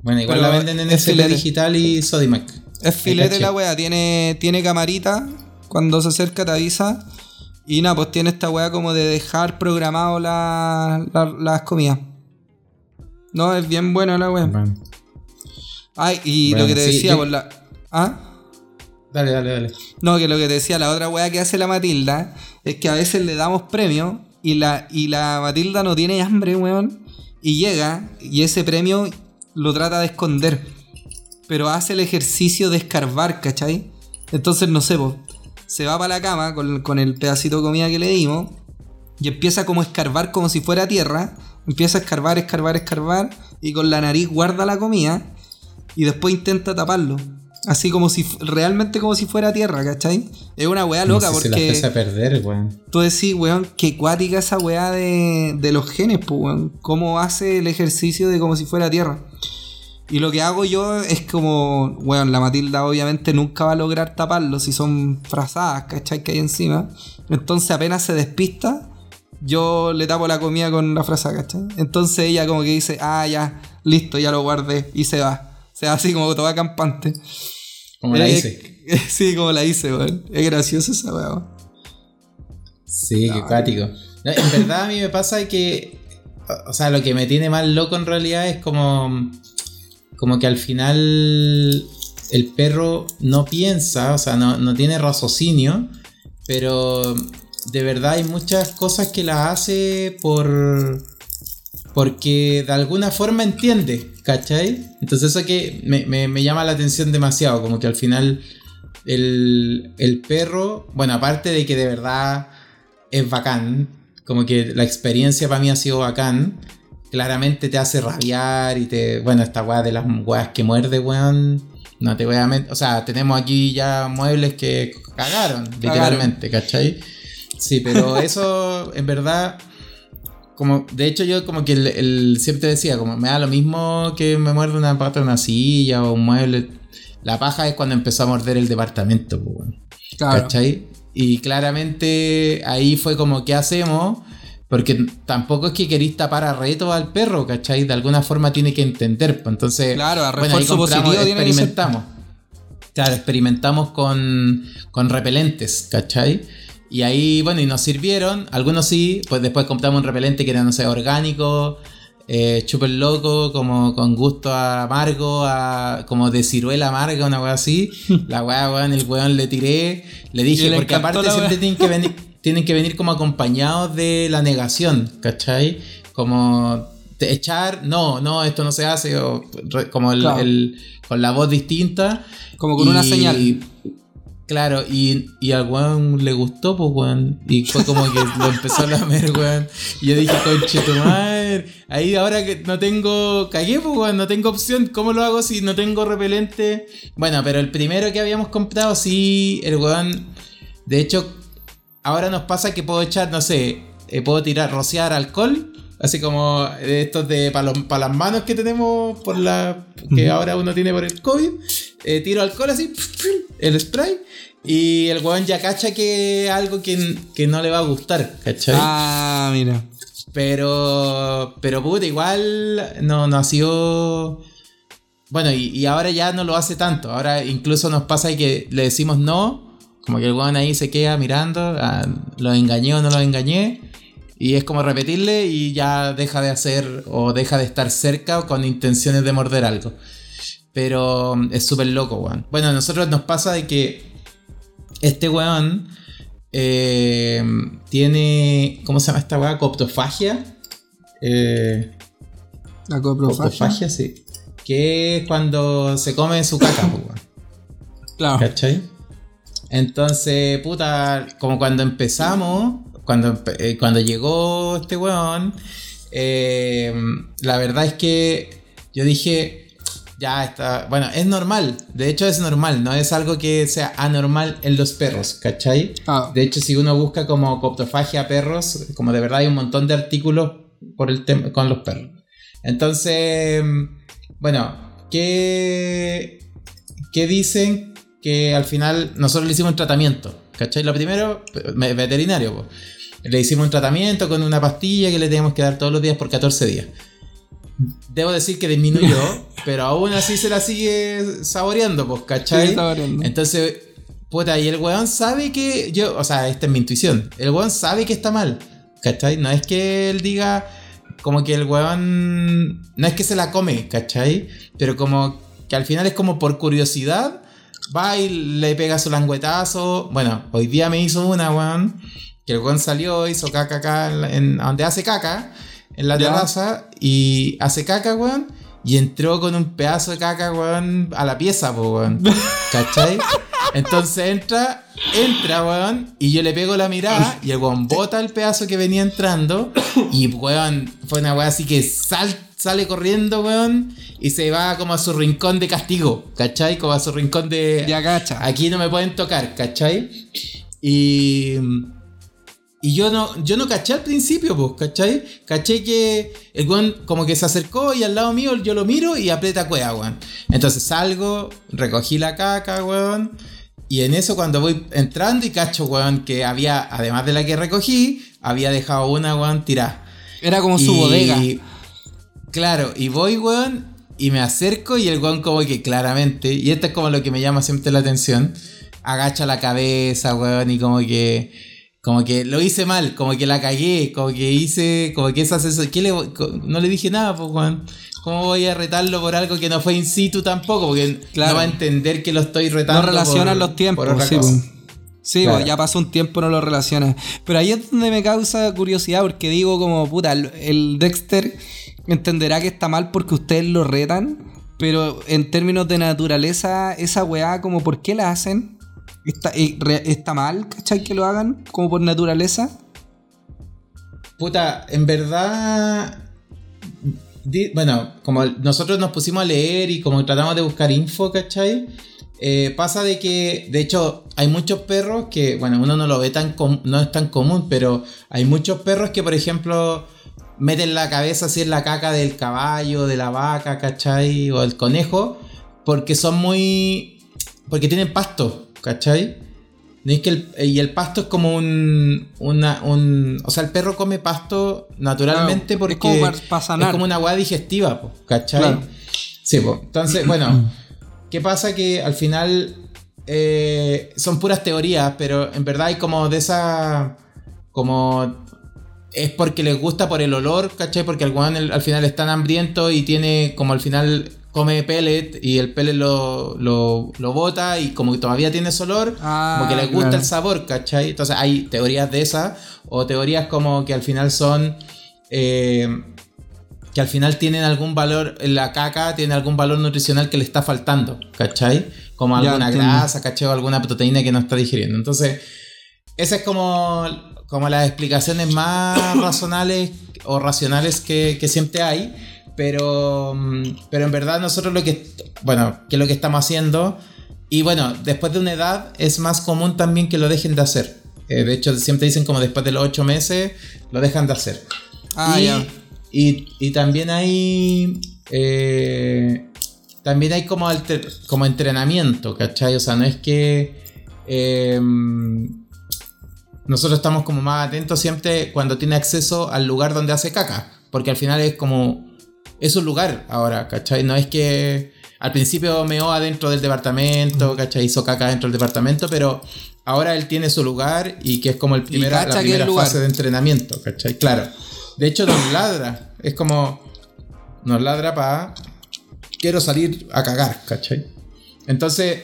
Bueno, igual Pero la venden en filete. Digital y Sodimac. Es filete la wea, tiene, tiene camarita. Cuando se acerca te avisa. Y nada, pues tiene esta wea como de dejar programado la- la- las comidas. No, es bien buena la wea. Bueno. Ay, y Bueno, lo que te sí, decía, yo- por la. ¿Ah? Dale, dale, dale. No, que lo que te decía, la otra weá que hace la Matilda es que a veces le damos premio y la, y la Matilda no tiene hambre, weón. Y llega y ese premio lo trata de esconder. Pero hace el ejercicio de escarbar, ¿cachai? Entonces, no sé, po, se va para la cama con, con el pedacito de comida que le dimos y empieza como a escarbar como si fuera tierra. Empieza a escarbar, escarbar, escarbar y con la nariz guarda la comida y después intenta taparlo. Así como si realmente como si fuera tierra, ¿cachai? Es una weá loca no sé si la porque a perder, weón. tú decís, weón, que cuática esa weá de, de los genes, pues, weón. Cómo hace el ejercicio de como si fuera tierra. Y lo que hago yo es como, weón, la Matilda obviamente nunca va a lograr taparlo si son frazadas, ¿cachai? Que hay encima. Entonces apenas se despista, yo le tapo la comida con la frazada, ¿cachai? Entonces ella como que dice, ah, ya, listo, ya lo guardé y se va. Se va así como toda campante. Como la Eh, hice. *laughs* Sí, como la hice, weón. Es gracioso esa weón. Sí, qué cuático. No, en verdad a mí me pasa que. O sea, lo que me tiene más loco en realidad es como. Como que al final. El perro no piensa, o sea, no, no tiene raciocinio. Pero de verdad hay muchas cosas que las hace por. Porque de alguna forma entiende, ¿cachai? Entonces eso que me, me- me llama la atención demasiado, como que al final el, el perro, bueno, aparte de que de verdad es bacán, como que la experiencia para mí ha sido bacán, claramente te hace rabiar y te, bueno, esta weá de las weas que muerde, weón, no te voy a mentir, o sea, tenemos aquí ya muebles que cagaron, literalmente, ¿cachai? Sí, pero *laughs* eso en verdad como, de hecho yo como que el, el- siempre decía, como me da lo mismo que me muerde una pata de una silla o un mueble. La paja es cuando empezó a morder el departamento. Claro. ¿cachai? Y claramente ahí fue como, ¿qué hacemos? Porque tampoco es que queréis tapar a reto al perro, ¿cachai? De alguna forma tiene que entender. pues, Entonces, Claro, a ahí refuerzo compramos, experimentamos. Claro, experimentamos con, con repelentes, ¿cachai? Y ahí, bueno, y nos sirvieron, algunos sí, pues después compramos un repelente que era, no sé, orgánico, eh, loco, como con gusto a amargo, a, como de ciruela amarga, una weá así. *laughs* La weá, weón, el weón le tiré, le dije, porque aparte siempre tienen que venir, *laughs* tienen que venir como acompañados de la negación, ¿cachai? Como te- echar, no, no, esto no se hace, o re- como el, Claro. el- con la voz distinta. Como con una señal. Claro, y, y al weón le gustó, pues weón. Y fue como que lo empezó a lamer, weón. Y yo dije, conche tu madre. Ahí ahora que no tengo. Cagué, pues weón, no tengo opción. ¿Cómo lo hago si no tengo repelente? Bueno, pero el primero que habíamos comprado, sí, el weón. De hecho, ahora nos pasa que puedo echar, no sé, eh, puedo tirar, rociar alcohol. Así como estos de para las manos que tenemos por la. que ahora uno tiene por el COVID. Eh, tiro alcohol así, el spray. Y el weón ya cacha que algo que, que no le va a gustar, ¿cachai? Ah, mira. Pero. Pero puta, igual no, no ha sido. Bueno, y, y ahora ya no lo hace tanto. Ahora incluso nos pasa que le decimos no. Como que el weón ahí se queda mirando. ah, ¿Lo engañé o no lo engañé? Y es como repetirle y ya deja de hacer o deja de estar cerca o con intenciones de morder algo. Pero mm, es súper loco, weón. Bueno, a nosotros nos pasa de que este weón eh, tiene. ¿Cómo se llama esta weá? Coptofagia. Eh, La coprofagia. coptofagia, sí. Que es cuando se come su caca, weón. Claro. ¿Cachai? Entonces, puta, como cuando empezamos, cuando, eh, cuando llegó este weón, eh, la verdad es que yo dije, ya está, bueno, es normal, de hecho es normal, no es algo que sea anormal en los perros, ¿cachai? Ah. De hecho, si uno busca como coptofagia perros, como de verdad hay un montón de artículos por el tema con los perros. Entonces, bueno, ¿qué, ¿qué dicen? Que al final nosotros le hicimos un tratamiento. ¿Cachai? Lo primero, veterinario. pues. Le hicimos un tratamiento con una pastilla que le teníamos que dar todos los días por 14 días. Debo decir que disminuyó, *laughs* pero aún así se la sigue saboreando, pues, ¿cachai? Saboreando. Entonces, puta, y el weón sabe que. Yo, o sea, esta es mi intuición. El weón sabe que está mal, ¿cachai? No es que él diga. Como que el weón. No es que se la come, ¿cachai? Pero como que al final es como por curiosidad. Va y le pega su languetazo. Bueno, hoy día me hizo una, weón. Que el weón salió, hizo caca acá en, donde hace caca, en la terraza, y hace caca, weón. Y entró con un pedazo de caca, weón, a la pieza, po, weón. *laughs* ¿Cachai? Entonces entra, entra, weón, y yo le pego la mirada, y el weón bota el pedazo que venía entrando, y weón, fue una weá así que sal- sale corriendo, weón, y se va como a su rincón de castigo, ¿cachai? Como a su rincón de. Ya gacha. Aquí no me pueden tocar, ¿cachai? Y. Y yo no, yo no caché al principio, pues, ¿cachai? Caché que el weón como que se acercó y al lado mío yo lo miro y aprieta cueva, weón. Entonces salgo, recogí la caca, weón. Y en eso cuando voy entrando y cacho, weón, que había, además de la que recogí, había dejado una, weón, tirada. Era como su bodega. Claro, y voy, weón, y me acerco y el weón como que claramente, y esto es como lo que me llama siempre la atención, agacha la cabeza, weón, y como que, como que lo hice mal, como que la cagué, como que hice, como que esas, eso, ¿qué le, no le dije nada, pues, weón. ¿Cómo voy a retarlo por algo que no fue in situ tampoco? Porque Claro. no va a entender que lo estoy retando. No relacionan los tiempos, por otra sí, cosa. po. Sí, Claro. po, ya pasó un tiempo, no lo relacionas. Pero ahí es donde me causa curiosidad, porque digo como, puta, el, el Dexter entenderá que está mal porque ustedes lo retan, pero en términos de naturaleza, esa weá, como, ¿por qué la hacen? ¿Está, eh, ¿Está mal, cachai, que lo hagan como por naturaleza? Puta, en verdad. bueno, como nosotros nos pusimos a leer y como tratamos de buscar info, ¿cachai? Eh, pasa de que, de hecho, hay muchos perros que, bueno, uno no lo ve tan, no es tan común, pero hay muchos perros que, por ejemplo, meten la cabeza así en la caca del caballo, de la vaca, ¿cachai? O del conejo, porque son muy... porque tienen pasto, ¿cachai? No es que el- y el pasto es como un, una, un... O sea, el perro come pasto naturalmente Claro, porque es como es como una hueá digestiva, ¿cachai? Claro. Sí, po. Entonces, bueno, ¿qué pasa? Que al final eh, son puras teorías, pero en verdad hay como de esa... Como... Es porque les gusta por el olor, ¿cachai? Porque el weón al final es tan hambriento y tiene como al final come pellet y el pellet lo, lo, lo bota y como que todavía tiene ese olor, Ah, como que les gusta claro. el sabor, ¿cachai? Entonces hay teorías de esas o teorías como que al final son... eh, que al final tienen algún valor, la caca tiene algún valor nutricional que le está faltando, ¿cachai? Como alguna grasa, ¿cachai? O alguna proteína que no está digiriendo. Entonces, esas es como, como las explicaciones más *coughs* racionales o racionales que, que siempre hay. Pero, pero en verdad nosotros lo que, bueno, que lo que estamos haciendo. Y bueno, después de una edad es más común también que lo dejen de hacer. Eh, de hecho, siempre dicen como después de los 8 meses lo dejan de hacer. Ah, y, ya. y, y también hay. eh, también hay como, alter- como entrenamiento, ¿cachai? O sea, no es que. eh, nosotros estamos como más atentos siempre cuando tiene acceso al lugar donde hace caca. Porque al final es como. Es un lugar ahora, ¿cachai? No es que. Al principio meó adentro del departamento, ¿cachai? Hizo caca dentro del departamento, pero ahora él tiene su lugar y que es como el primera, la el primera fase de entrenamiento, ¿cachai? Claro. De hecho, nos ladra. Es como. Nos ladra para. Quiero salir a cagar, ¿cachai? Entonces,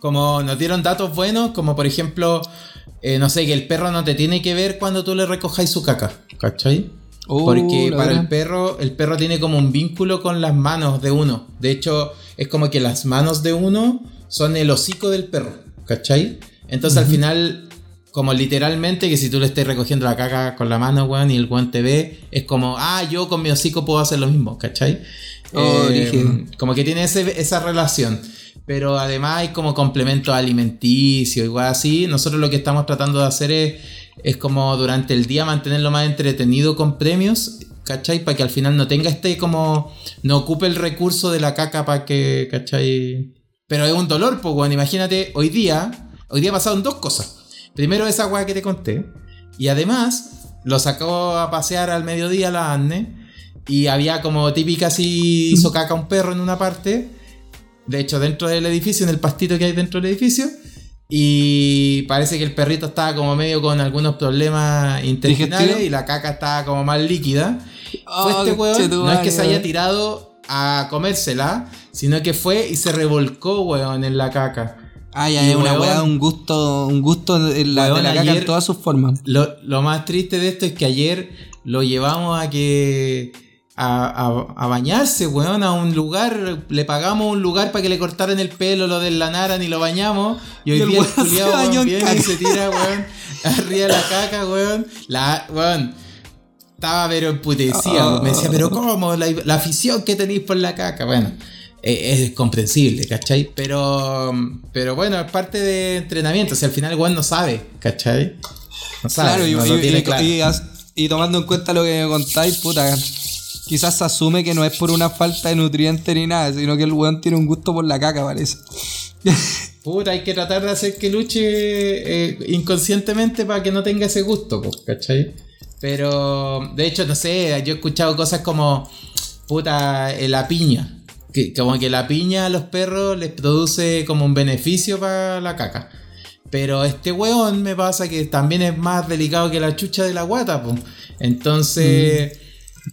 como nos dieron datos buenos, como por ejemplo, eh, no sé, que el perro no te tiene que ver cuando tú le recojáis su caca, ¿cachai? Porque la para el perro, el perro tiene como un vínculo con las manos de uno. De hecho, es como que las manos de uno son el hocico del perro, ¿cachai? Entonces al final, como literalmente, que si tú le estás recogiendo la caca con la mano, weón, y el weón te ve, es como, ah, yo con mi hocico puedo hacer lo mismo, ¿cachai? Oh, Eh, como que tiene ese- esa relación. Pero además hay como complementos alimenticios, igual así. Nosotros lo que estamos tratando de hacer es, es como durante el día mantenerlo más entretenido con premios, ¿cachai? Para que al final no tenga este como, no ocupe el recurso de la caca para que, ¿cachai? Pero es un dolor, pues, bueno, imagínate, hoy día, hoy día pasaron dos cosas. Primero esa weá que te conté, y además lo sacó a pasear al mediodía la Anne. Y había como típica así hizo caca un perro en una parte. De hecho, dentro del edificio, en el pastito que hay dentro del edificio. Y parece que el perrito estaba como medio con algunos problemas intestinales ¿Digestivo? y la caca estaba como más líquida. Oh, fue este weón, no es que se haya tirado a comérsela, sino que fue y se revolcó, weón, en la caca. Ah, ya, es una weá, un gusto, un gusto de la, de la caca ayer- en todas sus formas. Lo, lo más triste de esto es que ayer lo llevamos a que. A, a- a bañarse, weón, a un lugar. Le pagamos un lugar para que le cortaran el pelo, lo deslanaran y lo bañamos. Y hoy Y día el weón, en viene y se tira, weón, arriba de la caca, weón. La, weón. Estaba pero emputecida, Oh. Me decía, pero ¿cómo? La, la afición que tenéis por la caca. Bueno, eh, es comprensible, ¿cachai? Pero, pero bueno, es parte de entrenamiento. O sea, al final el weón no sabe, ¿cachai? No sabe, Claro, no y- y- claro. y tomando en cuenta lo que me contáis, puta, quizás se asume que no es por una falta de nutrientes ni nada, sino que el weón tiene un gusto por la caca, parece. *laughs* Puta, hay que tratar de hacer que luche eh, inconscientemente para que no tenga ese gusto, pues, ¿cachai? Pero, de hecho, no sé, yo he escuchado cosas como, puta, eh, la piña. Que, como que la piña a los perros les produce como un beneficio para la caca. Pero este weón me pasa que también es más delicado que la chucha de la guata, pues. Entonces,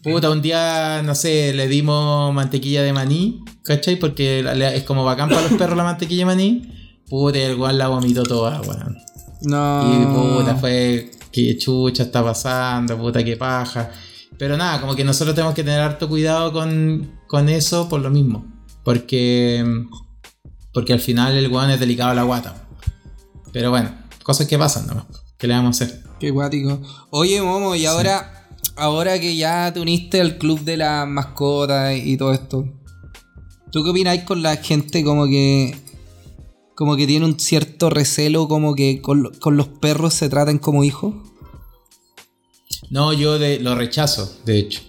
puta, un día, no sé, le dimos mantequilla de maní, ¿cachai? Porque es como bacán para los perros la mantequilla de maní. Puta, el weón la vomitó toda, weón. No. Y puta, fue que chucha está pasando, puta, qué paja. Pero nada, como que nosotros tenemos que tener harto cuidado con, con eso por lo mismo. Porque, porque al final el weón es delicado a la guata. Pero bueno, cosas que pasan nomás. ¿Qué le vamos a hacer? Qué guático. Oye, Momo, y ahora, ahora que ya te uniste al club de las mascotas y todo esto, ¿tú qué opináis con la gente como que como que tiene un cierto recelo como que con, con los perros se tratan como hijos? No, yo de, lo rechazo, de hecho.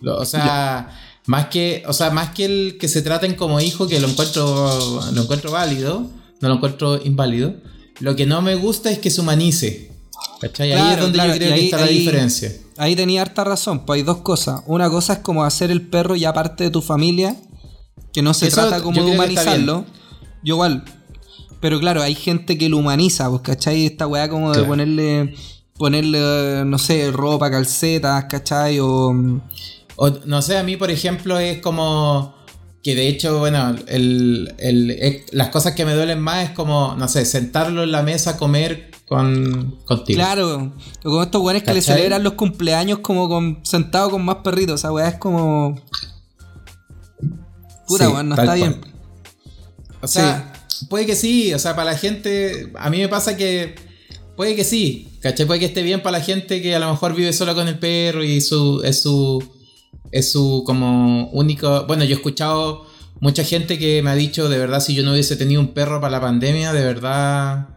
Lo- o sea, más que, o sea, más que el que se traten como hijo, que lo encuentro, lo encuentro válido, no lo encuentro inválido. Lo que no me gusta es que se humanice. ¿Cachai? ahí es Claro, donde claro, yo creo que ahí- está la diferencia. Ahí tenía harta razón, pues hay dos cosas. Una cosa es como hacer el perro ya parte de tu familia, que no se Eso trata como de humanizarlo. Yo igual. Pero claro, hay gente que lo humaniza, pues, ¿cachai? Esta weá como de ponerle, ponerle, no sé, ropa, calcetas, ¿cachai? O... O, no sé, a mí, por ejemplo, es como que de hecho, bueno, el, el- las cosas que me duelen más es como, no sé, sentarlo en la mesa a comer con, contigo. Claro, con estos weones que le celebran los cumpleaños como con sentado con más perritos. Esa weá es como. Puta, Sí, weón, no está cual. bien. O sea, puede que sí, o sea, para la gente, a mí me pasa que puede que sí, ¿cachai? Puede que esté bien para la gente que a lo mejor vive sola con el perro y su, es su, es su como único, bueno, yo he escuchado mucha gente que me ha dicho, de verdad, si yo no hubiese tenido un perro para la pandemia, de verdad,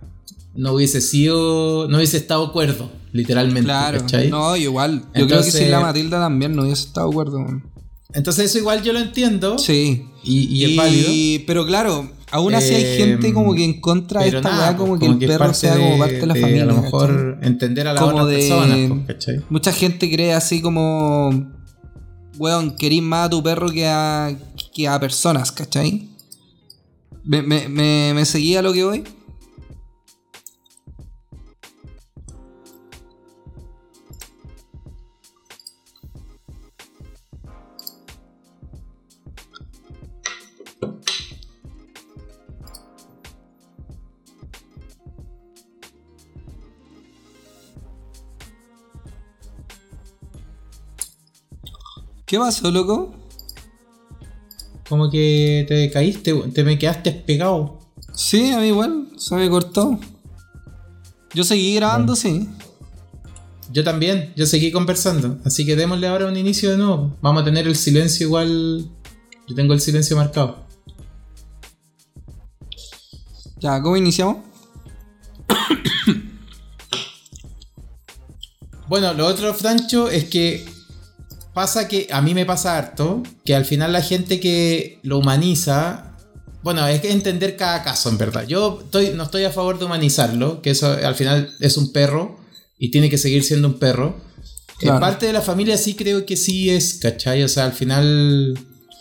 no hubiese sido, no hubiese estado cuerdo, literalmente, Claro, ¿cachai? no, igual. Yo creo que Entonces- si la Matilda también no hubiese estado weón. Entonces eso igual yo lo entiendo Sí. y, y es válido. Pero claro, aún así hay gente como que en contra de Pero esta nada, weá, como pues, que el perro sea como parte de la familia. A lo ¿cachai? mejor entender a la Como otra de- persona, pues, ¿cachai? Mucha gente cree así como. Weón, querís más a tu perro que a, que a personas, ¿cachai? ¿Me, me, me, me seguía lo que voy? ¿Qué pasó, loco? Como que te caíste, te me quedaste pegado. Sí, a mí igual, se me cortó. Yo seguí grabando, sí. Yo también, yo seguí conversando. Así que démosle ahora un inicio de nuevo. Vamos a tener el silencio igual. Yo tengo el silencio marcado. Ya, ¿cómo iniciamos? Bueno, lo otro, Francho, es que pasa que a mí me pasa harto, que al final la gente que lo humaniza, bueno, es que entender cada caso, en verdad. Yo estoy, no estoy a favor de humanizarlo, que eso al final es un perro y tiene que seguir siendo un perro. Claro. En parte de la familia sí creo que sí es, ¿cachai? O sea, al final...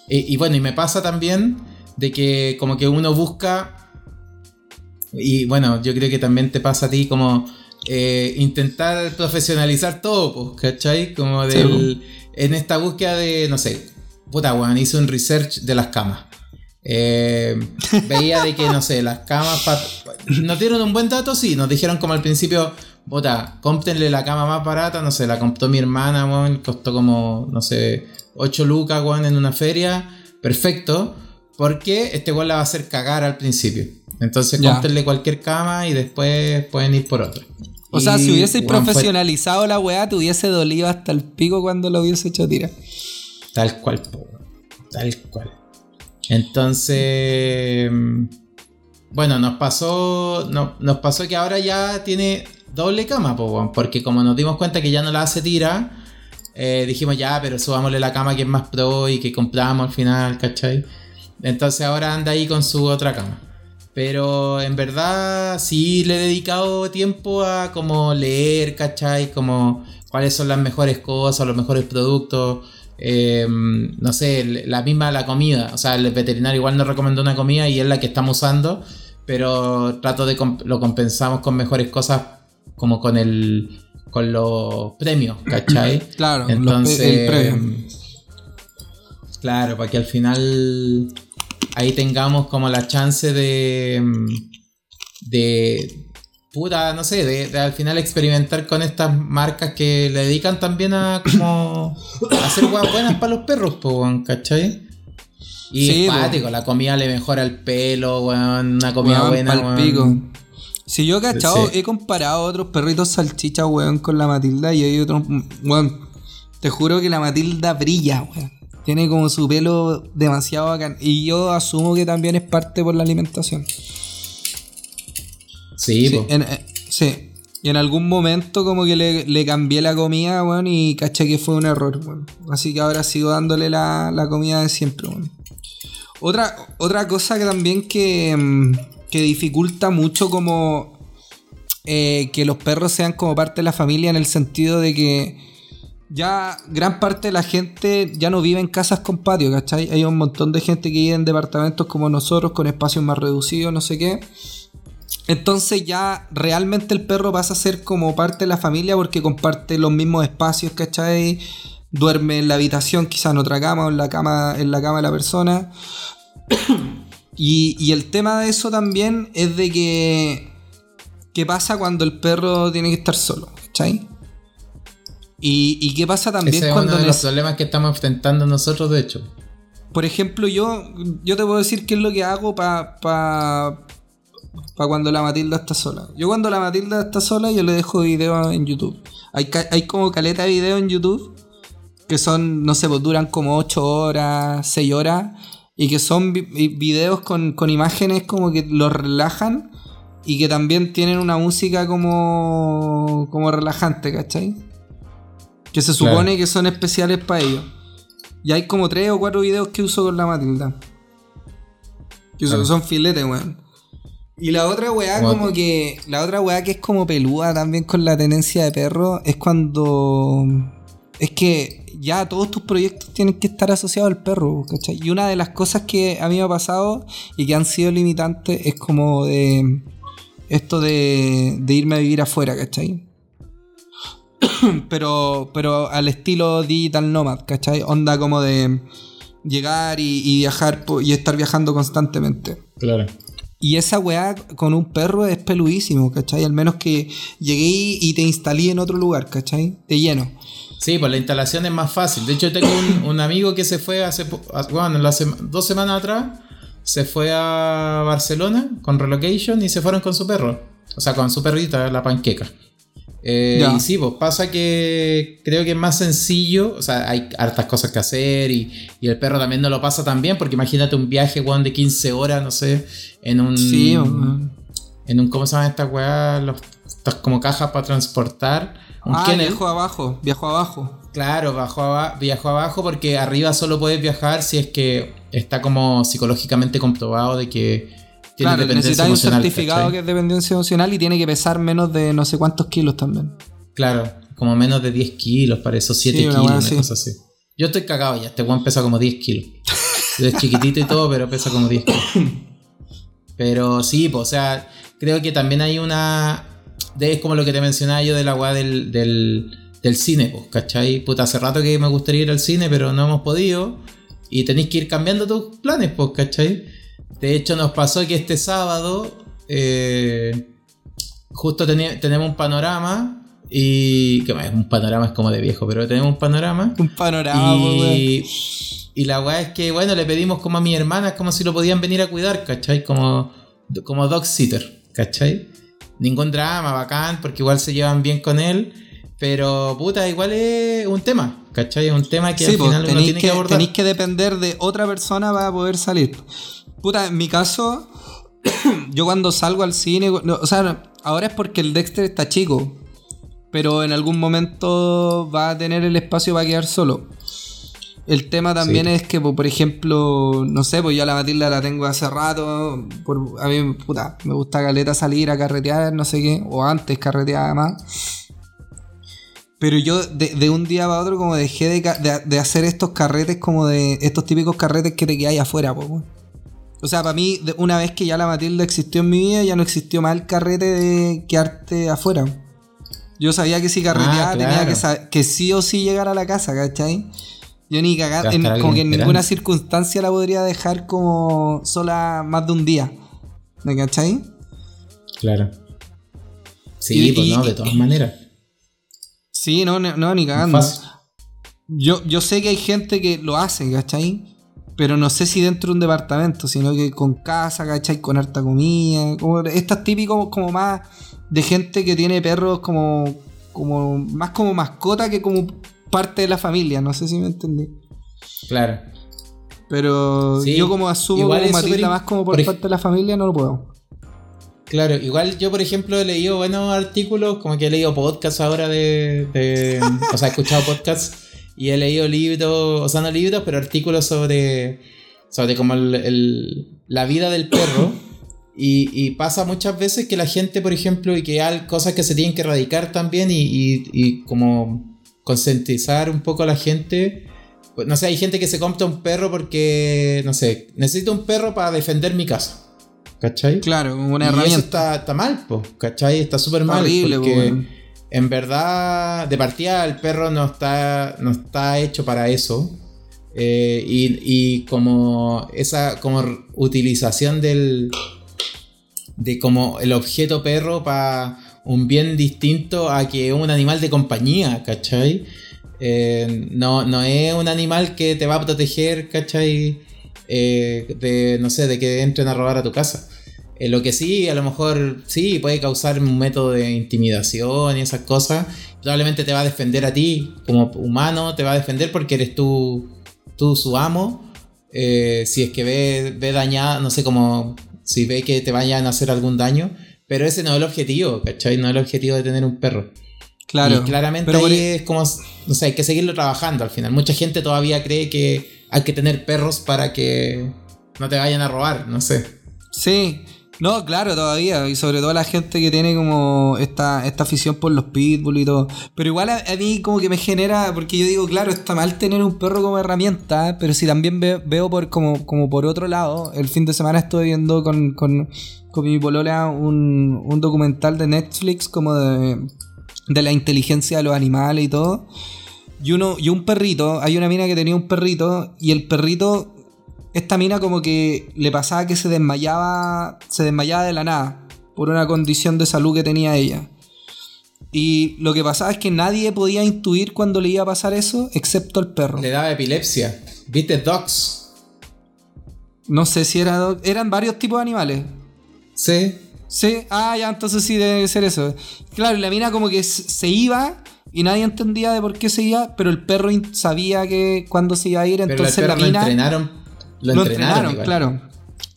Y, y bueno, y me pasa también de que como que uno busca... Y bueno, yo creo que también te pasa a ti como eh, intentar profesionalizar todo, ¿cachai? Como Sí, del... en esta búsqueda de, no sé, puta, weón, hice un research de las camas. Eh, veía de que, no sé, las camas... nos dieron un buen dato, sí, nos dijeron como al principio, puta, cómptenle la cama más barata, no sé, la compró mi hermana, weón, costó como, no sé, 8 lucas, weón, en una feria, perfecto, porque este weón la va a hacer cagar al principio. Entonces Ya. cómptenle cualquier cama y después pueden ir por otra. O sea, si fue profesionalizado la weá, te hubiese dolido hasta el pico cuando lo hubiese hecho tira. Tal cual, tal cual. Entonces, mm, bueno, nos pasó, no- nos pasó que ahora ya tiene doble cama, porque como nos dimos cuenta que ya no la hace tira, eh, dijimos ya, pero subámosle la cama que es más pro y que compramos al final, ¿cachai? Entonces ahora anda ahí con su otra cama. Pero en verdad sí le he dedicado tiempo a como leer, ¿cachai? Como cuáles son las mejores cosas, los mejores productos. eh, no sé, la misma la comida. O sea, el veterinario igual nos recomendó una comida y es la que estamos usando. Pero trato de comp- lo compensamos con mejores cosas como con el con los premios, *clears throat* ¿cachai? Claro, los Entonces, el premio. claro, para que al final ahí tengamos como la chance de de puta, no sé, de, de al final experimentar con estas marcas que le dedican también a como a hacer huevas buenas para los perros, po, weón, ¿cachai? Y Sí, es la comida le mejora el pelo, weón, una comida Weón, buena, weón. Si yo, cachado, Sí. he comparado otros perritos salchicha, weón, con la Matilda y hay otros. Weón, te juro que la Matilda brilla, weón. Tiene como su pelo demasiado bacán. Y yo asumo que también es parte por la alimentación. Sí, Sí, en, eh, sí. Y en algún momento como que le, le cambié la comida, weón, y caché que fue un error, weón. Así que ahora sigo dándole la, la comida de siempre, weón. Otra, otra cosa que también que, mm, que dificulta mucho como eh, que los perros sean como parte de la familia en el sentido de que ya gran parte de la gente ya no vive en casas con patio, ¿cachai? Hay un montón de gente que vive en departamentos como nosotros, con espacios más reducidos, no sé qué. Entonces ya realmente el perro pasa a ser como parte de la familia porque comparte los mismos espacios, ¿cachai? Duerme en la habitación, quizá en otra cama o en la cama, en la cama de la persona. y, y el tema de eso también es de que... ¿Qué pasa cuando el perro tiene que estar solo? ¿Cachai? Y, y qué pasa también Ese es cuando... uno de los problemas que estamos enfrentando nosotros, de hecho. por ejemplo, yo, yo te puedo decir qué es lo que hago para pa, pa cuando la Matilda está sola. Yo cuando la Matilda está sola, yo le dejo videos en YouTube. Hay, hay como caleta de videos en YouTube que son, no sé, pues duran como 8 horas, 6 horas, y que son vi- vi- videos con, con imágenes como que los relajan y que también tienen una música como, como relajante, ¿cachai? Que se Claro. supone que son especiales para ellos. Y hay como tres o cuatro videos que uso con la Matilda. Que son, Claro. son filetes, weón. Y la otra weá como que... La otra weá que es como pelúa también con la tenencia de perro es cuando... Es que ya todos tus proyectos tienen que estar asociados al perro, ¿cachai? Y una de las cosas que a mí me ha pasado y que han sido limitantes es como de... Esto de, de irme a vivir afuera, ¿cachai? *coughs* pero, pero al estilo digital nomad, ¿cachai? Onda como de llegar y, y viajar y estar viajando constantemente. Claro. Y esa weá con un perro es peludísimo, ¿cachai? Al menos que llegué y te instalé en otro lugar, ¿cachai? Te lleno. Sí, pues la instalación es más fácil. De hecho, tengo un, *coughs* un amigo que se fue hace, po- a- bueno, la sema- dos semanas atrás, se fue a Barcelona con relocation y se fueron con su perro. O sea, con su perrita, la panqueca. Eh, y sí, pues pasa que creo que es más sencillo, o sea, hay hartas cosas que hacer y, y el perro también no lo pasa tan bien, porque imagínate un viaje, weón, de 15 horas, no sé, en un... Sí. En un, ¿cómo se llaman estas weas? Los- Estas como cajas para transportar. Un Ah, kennel. viajó abajo, viajó abajo. Claro, bajó aba- viajó abajo porque arriba solo puedes viajar si es que está como psicológicamente comprobado de que tiene Claro, necesitáis un certificado ¿cachai? que es dependencia emocional y tiene que pesar menos de no sé cuántos kilos también. Claro, como menos de 10 kilos, para eso 7 Sí, una kilos, una cosa así. Yo estoy cagado ya, este weón pesa como 10 kilos. Es chiquitito y todo, pero pesa como 10 kilos. Pero sí, pues, o sea, creo que también hay una. es como lo que te mencionaba yo de la weá del, del, del cine, pues, ¿cachai? Puta, hace rato que me gustaría ir al cine, pero no hemos podido. Y tenéis que ir cambiando tus planes, pues, ¿cachai? De hecho, nos pasó que este sábado. eh, justo tenemos un panorama. Y. que bueno, un panorama es como de viejo, pero tenemos un panorama. Un panorama. Y, y la weá es que, bueno, le pedimos como a mi hermana, como si lo podían venir a cuidar, ¿cachai? Como, como dog sitter, ¿cachai? Ningún drama, bacán, porque igual se llevan bien con él. Pero, puta, igual es un tema, ¿cachai? Es un tema que Sí, al pues, final uno tiene que, que abordar. tenéis que depender de otra persona para poder salir. Puta, en mi caso, *clears throat* yo cuando salgo al cine, no, o sea, ahora es porque el Dexter está chico, pero en algún momento va a tener el espacio para quedar solo. El tema también Sí. es que, pues, por ejemplo, no sé, pues yo a la Matilda la tengo hace rato. por- a mí, puta, me gusta caleta salir a carretear, no sé qué, o antes carreteaba más. Pero yo de, de un día para otro como dejé de, ca- de- de hacer estos carretes como de estos típicos carretes que te quedáis afuera, po, weón. O sea, para mí, una vez que ya la Matilda existió en mi vida, ya no existió más el carrete de quedarte afuera. Yo sabía que si carreteaba Ah, tenía claro. que, que sí o sí llegar a la casa, ¿cachai? Yo ni cagar, en- como que en esperando. ninguna circunstancia la podría dejar como sola más de un día. ¿Me cachai? Claro. Sí, Y- pues y- no, de todas maneras. Sí, no, no, no, ni cagando. Yo, yo sé que hay gente que lo hace, ¿cachai? Pero no sé si dentro de un departamento, sino que con casa, ¿cachai? Con harta comida. Como, estas típicos como más de gente que tiene perros como, como más como mascota que como parte de la familia. No sé si me entendí. Claro. Pero Sí, yo como asumo igual como es súper más como por parte de la familia, no lo puedo. Claro, igual yo, por ejemplo, he leído buenos artículos, como que he leído podcasts ahora de, de- *laughs* o sea, he escuchado podcasts y he leído libros, o sea, no libros, pero artículos sobre, sobre como el- el- la vida del perro. *coughs* Y, y pasa muchas veces que la gente, por ejemplo, y que hay cosas que se tienen que erradicar también y, y- y como concientizar un poco a la gente. Pues, no sé, hay gente que se compra un perro porque, no sé, necesito un perro para defender mi casa. ¿Cachai? Claro, una y eso herramienta. está, está mal, po, ¿cachai? Está súper mal. Horrible, porque po. En verdad, de partida, el perro no está, no está hecho para eso. Eh, y, y como esa como utilización del de como el objeto perro para un bien distinto a que un animal de compañía, ¿cachai? Eh, no, no es un animal que te va a proteger, ¿cachai? Eh, de, no sé, de que entren a robar a tu casa. Eh, lo que sí, a lo mejor sí, puede causar un método de intimidación y esas cosas. Probablemente te va a defender a ti como humano, te va a defender porque eres tú, tú su amo. Eh, si es que ve, ve dañada, no sé, como si ve que te vayan a hacer algún daño. Pero ese no es el objetivo, ¿cachai? No es el objetivo de tener un perro. Claro. Y claramente Pero ahí es como, no sé, hay que seguirlo trabajando al final. Mucha gente todavía cree que hay que tener perros para que no te vayan a robar, no sé. Sí, no, claro, todavía. Y sobre todo la gente que tiene como esta, esta afición por los pitbull y todo. Pero igual a, mí como que me genera, porque yo digo, claro, está mal tener un perro como herramienta, pero si también ve- veo por como, como por otro lado, el fin de semana estuve viendo con, con, con mi polola un, un documental de Netflix como de, de la inteligencia de los animales y todo. Y, uno, y un perrito, hay una mina que tenía un perrito y el perrito esta mina como que le pasaba que se desmayaba, se desmayaba de la nada por una condición de salud que tenía ella. Y lo que pasaba es que nadie podía intuir cuando le iba a pasar eso, excepto el perro. Le daba epilepsia. ¿Viste Dogs? No sé si era, eran varios tipos de animales. Sí. Sí, ah, ya, entonces sí debe ser eso. Claro, la mina como que se iba y nadie entendía de por qué se iba, pero el perro sabía que cuándo se iba a ir, Pero entonces el la perro lo mina... entrenaron. Lo, Lo entrenaron, claro.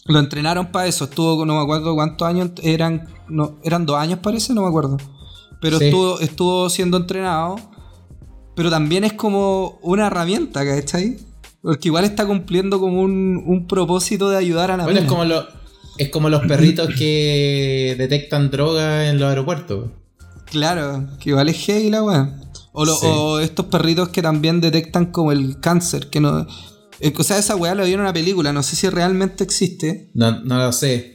Lo entrenaron para eso. Estuvo, no me acuerdo cuántos años eran. No, eran dos años, parece, no me acuerdo. Pero Sí. estuvo, estuvo siendo entrenado. Pero también es como una herramienta, ¿cachai? Porque igual está cumpliendo como un, un propósito de ayudar a la Bueno, es como, lo- es como los perritos que detectan droga en los aeropuertos. Claro, que igual es heavy la weá. O, Sí. o estos perritos que también detectan como el cáncer, que no. Eh, O sea, esa weá lo vi en una película, no sé si realmente existe. No, no lo sé.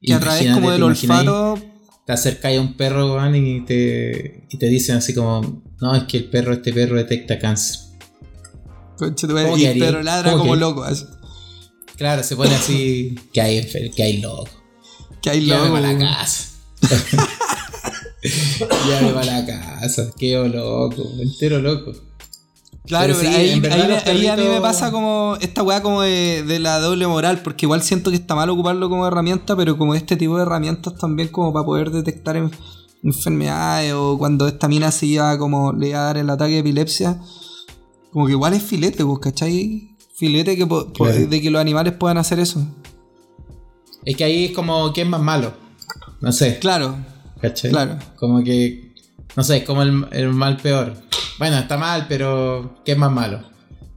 Que a través como del ¿te olfato Te acercáis a un perro, weón, y te, y te dicen así como, no, es que el perro, este perro detecta cáncer. Conche tu madre, ¿Cómo y que el haría? perro ladra ¿Cómo como que? loco. así. Claro, se pone así, *laughs* que hay, que hay loco. Que hay Llévame loco. para la casa. *laughs* Llévame para la casa. Quedo loco, entero loco. Claro, Pero sí, ahí, a mí me pasa como esta weá como de, de la doble moral, porque igual siento que está mal ocuparlo como herramienta, pero como este tipo de herramientas también como para poder detectar en- enfermedades o cuando esta mina se iba como le iba a dar el ataque de epilepsia, como que igual es filete, pues, ¿cachai? Filete que po- po- Claro. de que los animales puedan hacer eso. Es que ahí es como, ¿quién es más malo? No sé. Claro, ¿Cachai? Claro. Como que, no sé, es como el, el mal peor. Bueno, está mal, pero ¿qué es más malo?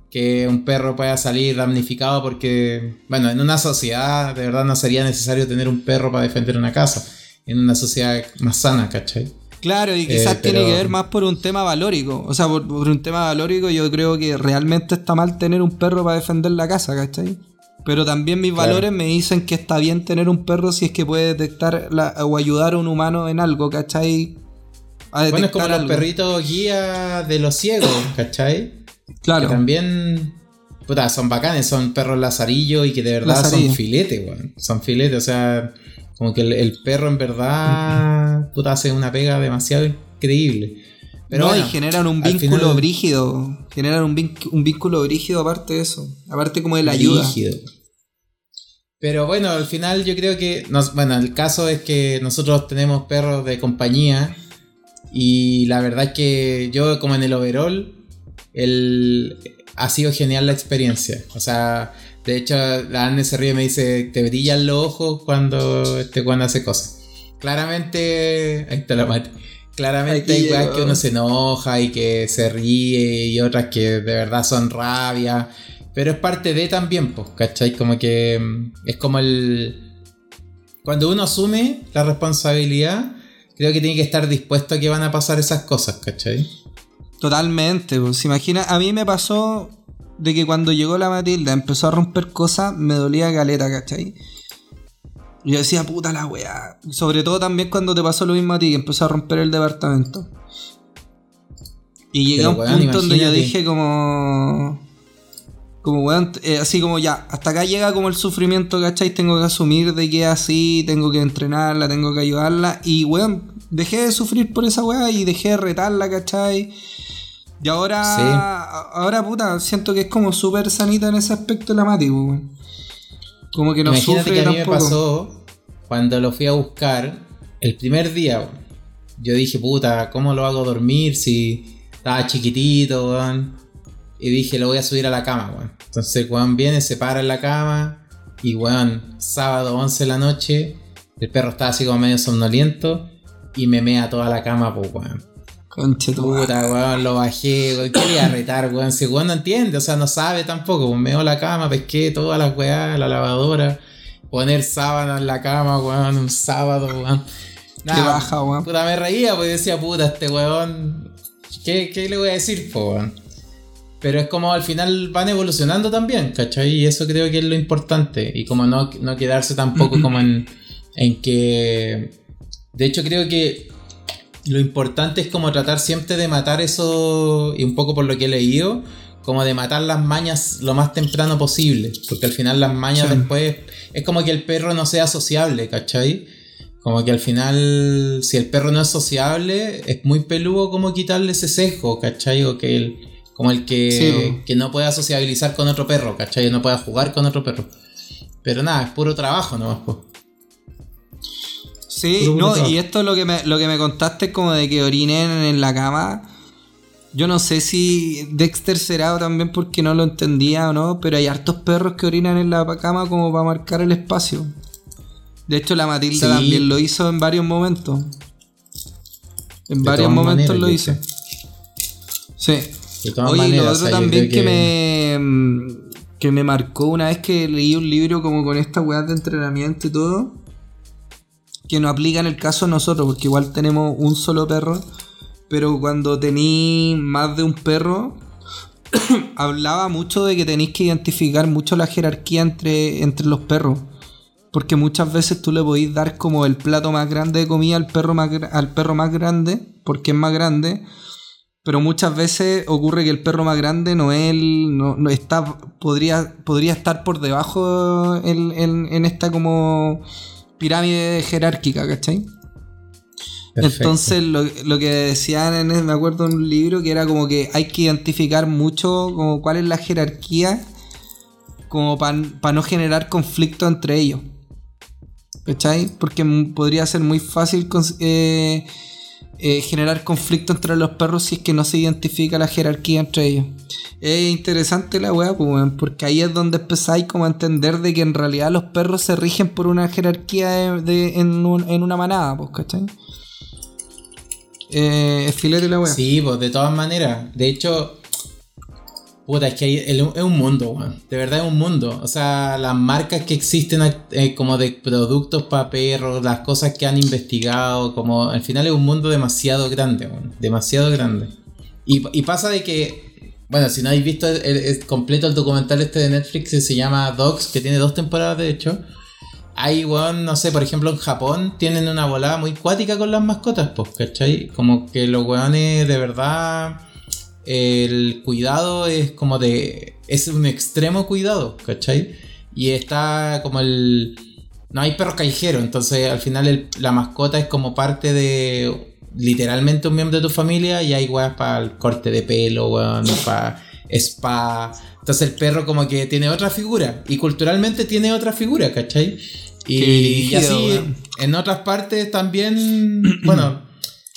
Que un perro pueda salir damnificado porque, bueno, en una sociedad de verdad no sería necesario tener un perro para defender una casa. En una sociedad más sana, ¿cachai? Claro, y quizás Eh, tiene pero- que ver más por un tema valórico. O sea, por, por un tema valórico yo creo que realmente está mal tener un perro para defender la casa, ¿cachai? Pero también mis Claro. valores me dicen que está bien tener un perro si es que puede detectar la- o ayudar a un humano en algo, ¿cachai? A Bueno, es como los perritos guía de los ciegos, *coughs* ¿cachai? Claro. Que también, puta, son bacanes, son perros lazarillos y que de verdad Lazarillo. son filete, weón. Son filete, o sea, como que el, el perro en verdad, *laughs* puta, hace una pega demasiado increíble. Pero no, bueno, y generan un vínculo final- brígido. Generan un, vínculo, un vínculo brígido aparte de eso. Aparte como de la ayuda. Pero bueno, al final yo creo que. nos- bueno, el caso es que nosotros tenemos perros de compañía. Y la verdad es que yo, como en el overall, el, ha sido genial la experiencia. O sea, de hecho, la Anne se ríe y me dice: Te brillan los ojos cuando este cuando hace cosas. Claramente. Ahí está la mate. Claramente Aquí hay weas que uno se enoja y que se ríe y otras que de verdad son rabia. Pero es parte de también, pues, ¿cachai? Como que mm, es como el... Cuando uno asume la responsabilidad, creo que tiene que estar dispuesto a que van a pasar esas cosas, ¿cachai? Totalmente, pues imagina, a mí me pasó de que cuando llegó la Matilda empezó a romper cosas, me dolía galeta, ¿cachai? Y yo decía, puta la weá. Sobre todo también cuando te pasó lo mismo a ti, que empezó a romper el departamento. Y llegué Pero, a un punto donde yo dije como... Como weón, eh, así como ya, hasta acá llega como el sufrimiento, ¿cachai? Tengo que asumir de que es así, tengo que entrenarla, tengo que ayudarla. Y weón, dejé de sufrir por esa weá y dejé de retarla, ¿cachai? Y ahora, Sí. ahora puta, siento que es como súper sanita en ese aspecto la Mati, weón. Como que no Imagínate sufre que a mí me pasó cuando lo fui a buscar el primer día. weón. Yo dije, puta, ¿cómo lo hago dormir si estaba chiquitito, weón? Y dije, lo voy a subir a la cama, weón. Entonces, weón viene, se para en la cama. Y, weón, sábado 11 de la noche, el perro estaba así como medio somnoliento. Y me mea toda la cama, pues, weón. Conche. Puta, weón, lo bajé, weón. ¿Qué iba a retar, weón? Si weón no entiende, o sea, no sabe tampoco. Pues meo la cama, pesqué todas las weas, la lavadora. Poner sábana en la cama, weón, un sábado, weón. Qué baja, weón. Puta, me reía porque decía, puta, este weón. ¿Qué, qué le voy a decir, po, weón? Pero es como al final van evolucionando también, ¿cachai? Y eso creo que es lo importante. Y como no, no quedarse tampoco *clears throat* como en, en que... De hecho creo que lo importante es como tratar siempre de matar eso, y un poco por lo que he leído, como de matar las mañas lo más temprano posible. Porque al final las mañas Sí. después... Es como que el perro no sea sociable, ¿cachai? Como que al final, si el perro no es sociable, es muy peludo como quitarle ese sesgo, ¿cachai? O que el, como el que, Sí, que no pueda sociabilizar con otro perro, ¿cachai? No pueda jugar con otro perro. Pero nada, es puro trabajo nomás, po. Sí, no, y esto lo que me, lo que me contaste como de que orinen en la cama. Yo no sé si Dexter será también porque no lo entendía o no, pero hay hartos perros que orinan en la cama como para marcar el espacio. De hecho, la Matilda también lo hizo en varios momentos. En varios momentos lo hizo. Sí. Oye, lo otro también que, me que me marcó una vez que leí un libro como con esta weá de entrenamiento y todo, que no aplica en el caso de nosotros, porque igual tenemos un solo perro, pero cuando tení más de un perro, *coughs* hablaba mucho de que tenéis que identificar mucho la jerarquía entre, entre los perros. Porque muchas veces tú le podéis dar como el plato más grande de comida al perro más, al perro más grande, porque es más grande. Pero muchas veces ocurre que el perro más grande no es el, no, está, podría, podría estar por debajo en, en, esta como pirámide jerárquica, ¿cachai? Entonces lo, lo, que decían en me acuerdo en un libro que era como que hay que identificar mucho como cuál es la jerarquía como para no generar conflicto entre ellos. ¿Cachai? Porque podría ser muy fácil eh, eh, generar conflicto entre los perros si es que no se identifica la jerarquía entre ellos. Es interesante la weá, pues, porque ahí es donde empezáis como a entender de que en realidad los perros se rigen por una jerarquía de, en, una manada, pues, ¿cachai? Eh, es la weá. Sí, pues de todas maneras. De hecho, Puta, es que es un mundo, weón. De verdad es un mundo. O sea, las marcas que existen eh, como de productos para perros, las cosas que han investigado, como al final es un mundo demasiado grande, weón. Demasiado grande. Y, pasa de que, bueno, si no habéis visto el, completo el documental este de Netflix que se llama Dogs, que tiene dos temporadas de hecho. Hay, weón, no sé, por ejemplo en Japón tienen una volada muy cuática con las mascotas, pues, ¿cachai? Como que los weones de verdad el cuidado es como de. Es un extremo cuidado, ¿cachai? Y está como el. No hay perros callejeros, entonces al final la mascota es como parte de. Literalmente un miembro de tu familia y hay weas para el corte de pelo, weón, *laughs* para spa. Entonces el perro como que tiene otra figura y culturalmente tiene otra figura, ¿cachai? Y, así en otras partes también, *clears throat* bueno,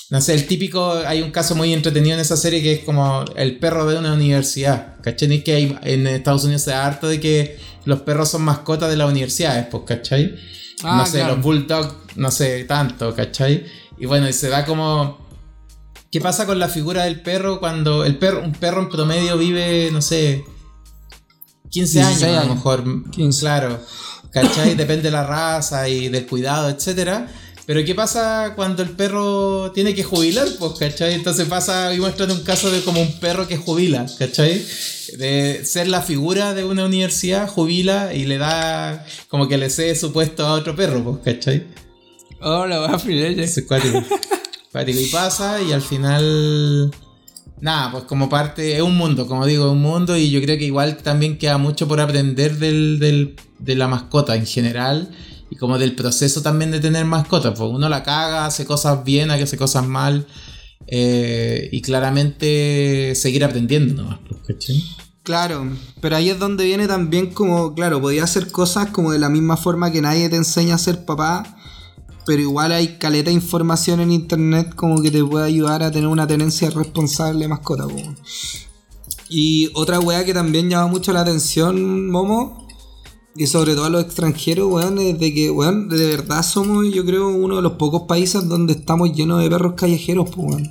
no sé, el típico, hay un caso muy entretenido en esa serie que es como el perro de una universidad. ¿Cachai? Que hay, en Estados Unidos se da harto de que los perros son mascotas de las universidades, pues, ¿cachai? Ah, no sé, los bulldogs, no sé, tanto, ¿cachai? Y bueno, y se da como... ¿Qué pasa con la figura del perro cuando el perro, un perro en promedio vive, no sé, 15 años, a lo mejor? 15. Claro, ¿cachai? Depende de la raza y del cuidado, etcétera. Pero ¿qué pasa cuando el perro tiene que jubilar? Pues, ¿cachai? Entonces pasa y muestran un caso de como un perro que jubila, ¿cachai? De ser la figura de una universidad, jubila y le da como que le cede su puesto a otro perro, pues, ¿cachai? Oh, la va a Es cuático. cuático. Y pasa y al final... Nada, pues como parte, es un mundo, como digo, es un mundo y yo creo que igual también queda mucho por aprender del, del, de la mascota en general como del proceso también de tener mascotas. Pues uno la caga, hace cosas bien, hace cosas mal. Eh, y claramente seguir aprendiendo nomás, pues, Claro, pero ahí es donde viene también como, claro, podía hacer cosas como de la misma forma que nadie te enseña a ser papá, pero igual hay caleta de información en internet como que te puede ayudar a tener una tenencia responsable de mascota. Y otra weá que también llama mucho la atención, Momo, y sobre todo a los extranjeros, weón, es de que, weón, de verdad somos, yo creo, uno de los pocos países donde estamos llenos de perros callejeros, pues, weón.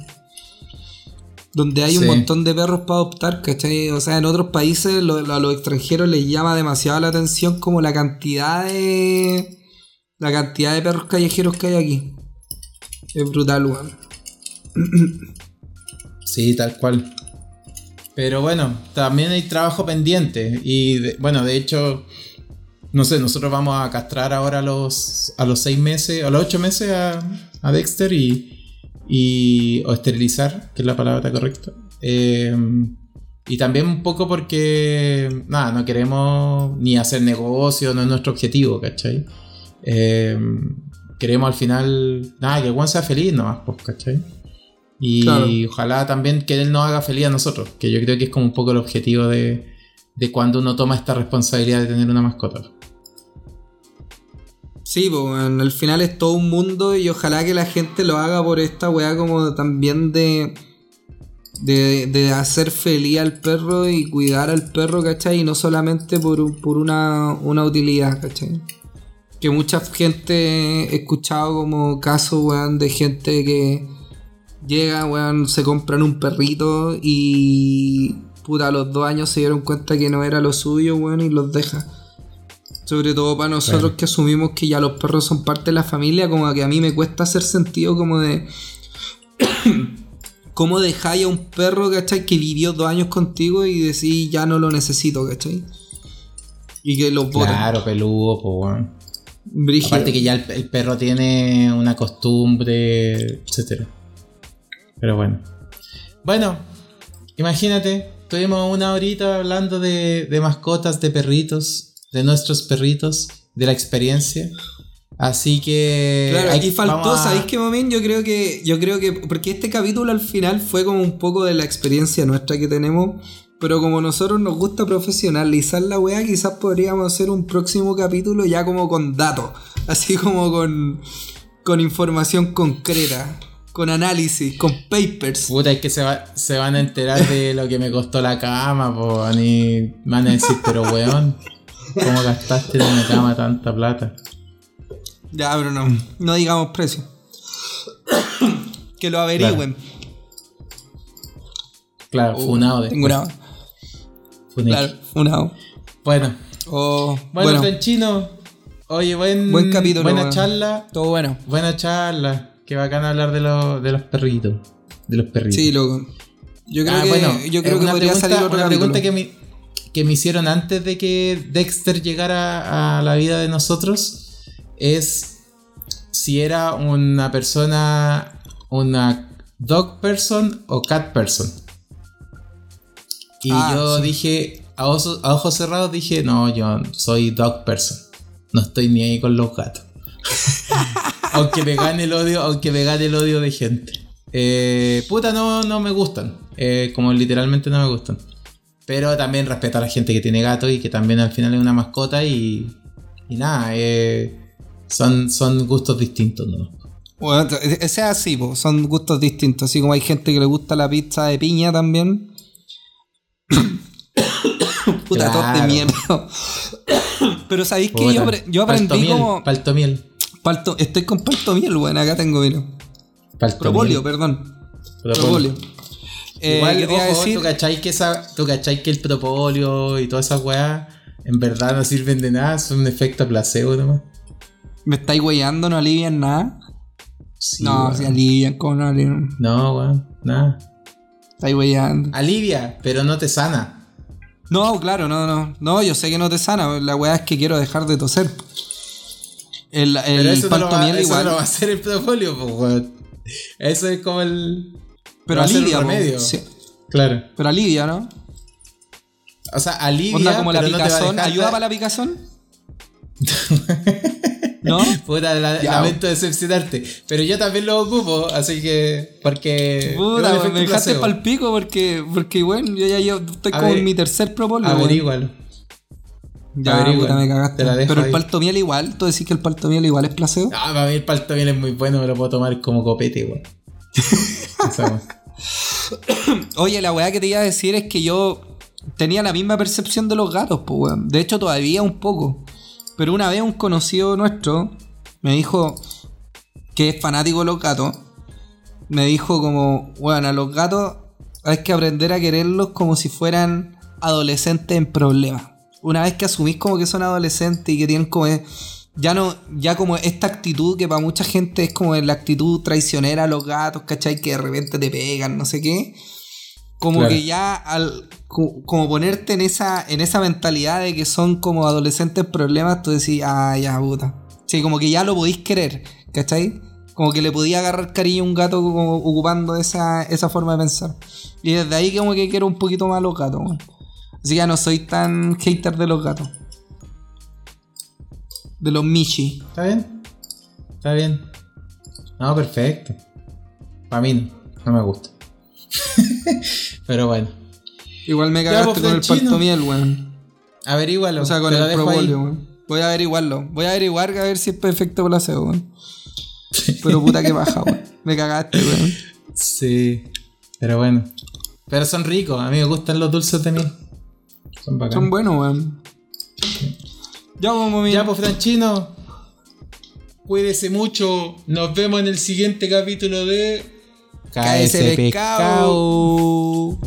Donde hay un montón de perros para adoptar, ¿cachai? O sea, en otros países a los extranjeros les llama demasiado la atención como la cantidad de... La cantidad de perros callejeros que hay aquí. Es brutal, weón. *clears throat* Sí, tal cual. Pero bueno, también hay trabajo pendiente. Y bueno, de hecho, no sé, nosotros vamos a castrar ahora a los, a los seis meses, a los ocho meses a, a Dexter y, y, o esterilizar, que es la palabra correcta. Eh, y también un poco porque, nada, no queremos ni hacer negocio, no es nuestro objetivo, ¿cachai? Eh, queremos al final, nada, que Juan sea feliz nomás, pues, ¿cachai? Y ojalá también que él nos haga feliz a nosotros, que yo creo que es como un poco el objetivo de, de cuando uno toma esta responsabilidad de tener una mascota. Sí, pues weón, al final es todo un mundo y ojalá que la gente lo haga por esta weá como también de, de, de hacer feliz al perro y cuidar al perro, ¿cachai? Y no solamente por, por una, una utilidad, ¿cachai? Que mucha gente he escuchado como casos, weón, de gente que llega, weón, se compran un perrito y puta, a los dos años se dieron cuenta que no era lo suyo, weón, y los deja. Sobre todo para nosotros que asumimos que ya los perros son parte de la familia, como que a mí me cuesta hacer sentido como de... *coughs* ¿Cómo dejáis a un perro, cachai, que vivió dos años contigo y decís ya no lo necesito, cachai? Y que los botan. Claro, peludo, pues weón. Brígido. Aparte que ya el, el perro tiene una costumbre, etcétera. Pero bueno. Bueno, imagínate, tuvimos una horita hablando de, de mascotas, de perritos, de nuestros perritos, de la experiencia. Así que. Claro, aquí faltó, a- ¿sabéis qué, Momín? Yo creo que, yo creo que, porque este capítulo al final fue como un poco de la experiencia nuestra que tenemos, pero como nosotros nos gusta profesionalizar la weá, quizás podríamos hacer un próximo capítulo ya como con datos, *laughs* así como con, con información concreta, con análisis, con papers. Puta, es que se, va- se van a enterar de lo que me costó la cama, po, y van a decir, pero weón, ¿cómo gastaste en una cama tanta plata? Ya, pero no, no digamos precio. que lo averigüen. Claro, funado de. Una. Claro, funado. Bueno, Oh, bueno, bueno, Franchino, oye, buen, Buen capítulo, buena charla, todo bueno. buena charla. Qué bacán hablar de, los de los perritos. De los perritos. Sí, loco. Yo creo Ah, que, bueno, yo creo que una podría pregunta- salir otro Una pregunta que me, que me hicieron antes de que Dexter llegara a la vida de nosotros es si era una persona, una dog person o cat person. Y Ah, yo sí. dije, a ojos, a ojos cerrados dije, no, yo soy dog person. No estoy ni ahí con los gatos. *laughs* aunque me gane el odio, aunque me gane el odio de gente. Eh, puta, no, no me gustan. Eh, como literalmente no me gustan. Pero también respeto a la gente que tiene gato y que también al final es una mascota y. Y nada, eh, son, son gustos distintos, ¿no? Bueno, ese es así, po, son gustos distintos. Así como hay gente que le gusta la pizza de piña también. *coughs* Puta, tos de Claro. mierda. *coughs* Pero sabéis que yo, yo aprendí paltomiel, como. Paltomiel. Palto- estoy con paltomiel, bueno, acá tengo vino. paltomiel. Propolio, perdón. Propolio. Eh, Igual, ¿qué te iba a ojo, decir? ¿tú cachai que, esa, tú cachai que el propolio y todas esas weas en verdad no sirven de nada, son un efecto placebo nomás? ¿Me estáis weyando? ¿No alivian nada? Sí, no, weón. si alivian, ¿cómo no alivian? No, weón, nada. Estáis weyando. Alivia, pero no te sana. No, claro, no, no. No, yo sé que no te sana. La weá es que quiero dejar de toser. El, Pero el eso, no lo, va, eso igual. no va a hacer el propolio, pues, weón. Eso es como el. pero ser alivia, remedio. Sí, Claro. pero alivia, ¿no? O sea, alivia. Onda como la pero no picazón. ¿Ayuda para la picazón? *laughs* ¿No? Puta, la- lamento decepcionarte. Pero yo también lo ocupo, así que. Porque. Puta, me dejaste pa'l pico porque, porque bueno, yo ya yo estoy A como ver, en mi tercer propolio. weón. Averígualo. Ya, puta, me cagaste. Pero el ahí. paltomiel igual, tú decís que el paltomiel igual es placebo. Ah, para mí el paltomiel es muy bueno, me lo puedo tomar como copete, *laughs* weón. Oye, la weá que te iba a decir es que yo tenía la misma percepción de los gatos, pues weón. De hecho, todavía un poco. Pero una vez un conocido nuestro me dijo que es fanático de los gatos. Me dijo como, bueno, a los gatos hay que aprender a quererlos como si fueran adolescentes en problemas. Una vez que asumís como que son adolescentes y que tienen como... Ya no, ya como esta actitud que para mucha gente es como la actitud traicionera a los gatos, ¿cachai? Que de repente te pegan, no sé qué. Como Claro. que ya al co- como ponerte en esa en esa mentalidad de que son como adolescentes problemas, tú decís, ah, ya puta. Sí, como que ya lo podéis querer, ¿cachai? Como que le podía agarrar cariño a un gato como ocupando esa, esa forma de pensar. Y desde ahí como que quiero un poquito más los gatos. Así que ya no soy tan hater de los gatos. De los Michi. ¿Está bien? Está bien. No, perfecto. Para mí no, me gusta. *laughs* Pero bueno, Igual me cagaste pues, con el Franchino. paltomiel, weón. averígualo. O sea, con el propolio, weón. Voy a averiguarlo. Voy a averiguar a ver si es perfecto placebo, weón. Pero puta que baja, weón. Me cagaste, weón. *laughs* Sí. Pero bueno. Pero son ricos. A mí me gustan los dulces de miel. Son bacanes. Son buenos, weón. Ya, pues, mami. Ya, pues, Franchino. Cuídese mucho. Nos vemos en el siguiente capítulo de KS Pescado.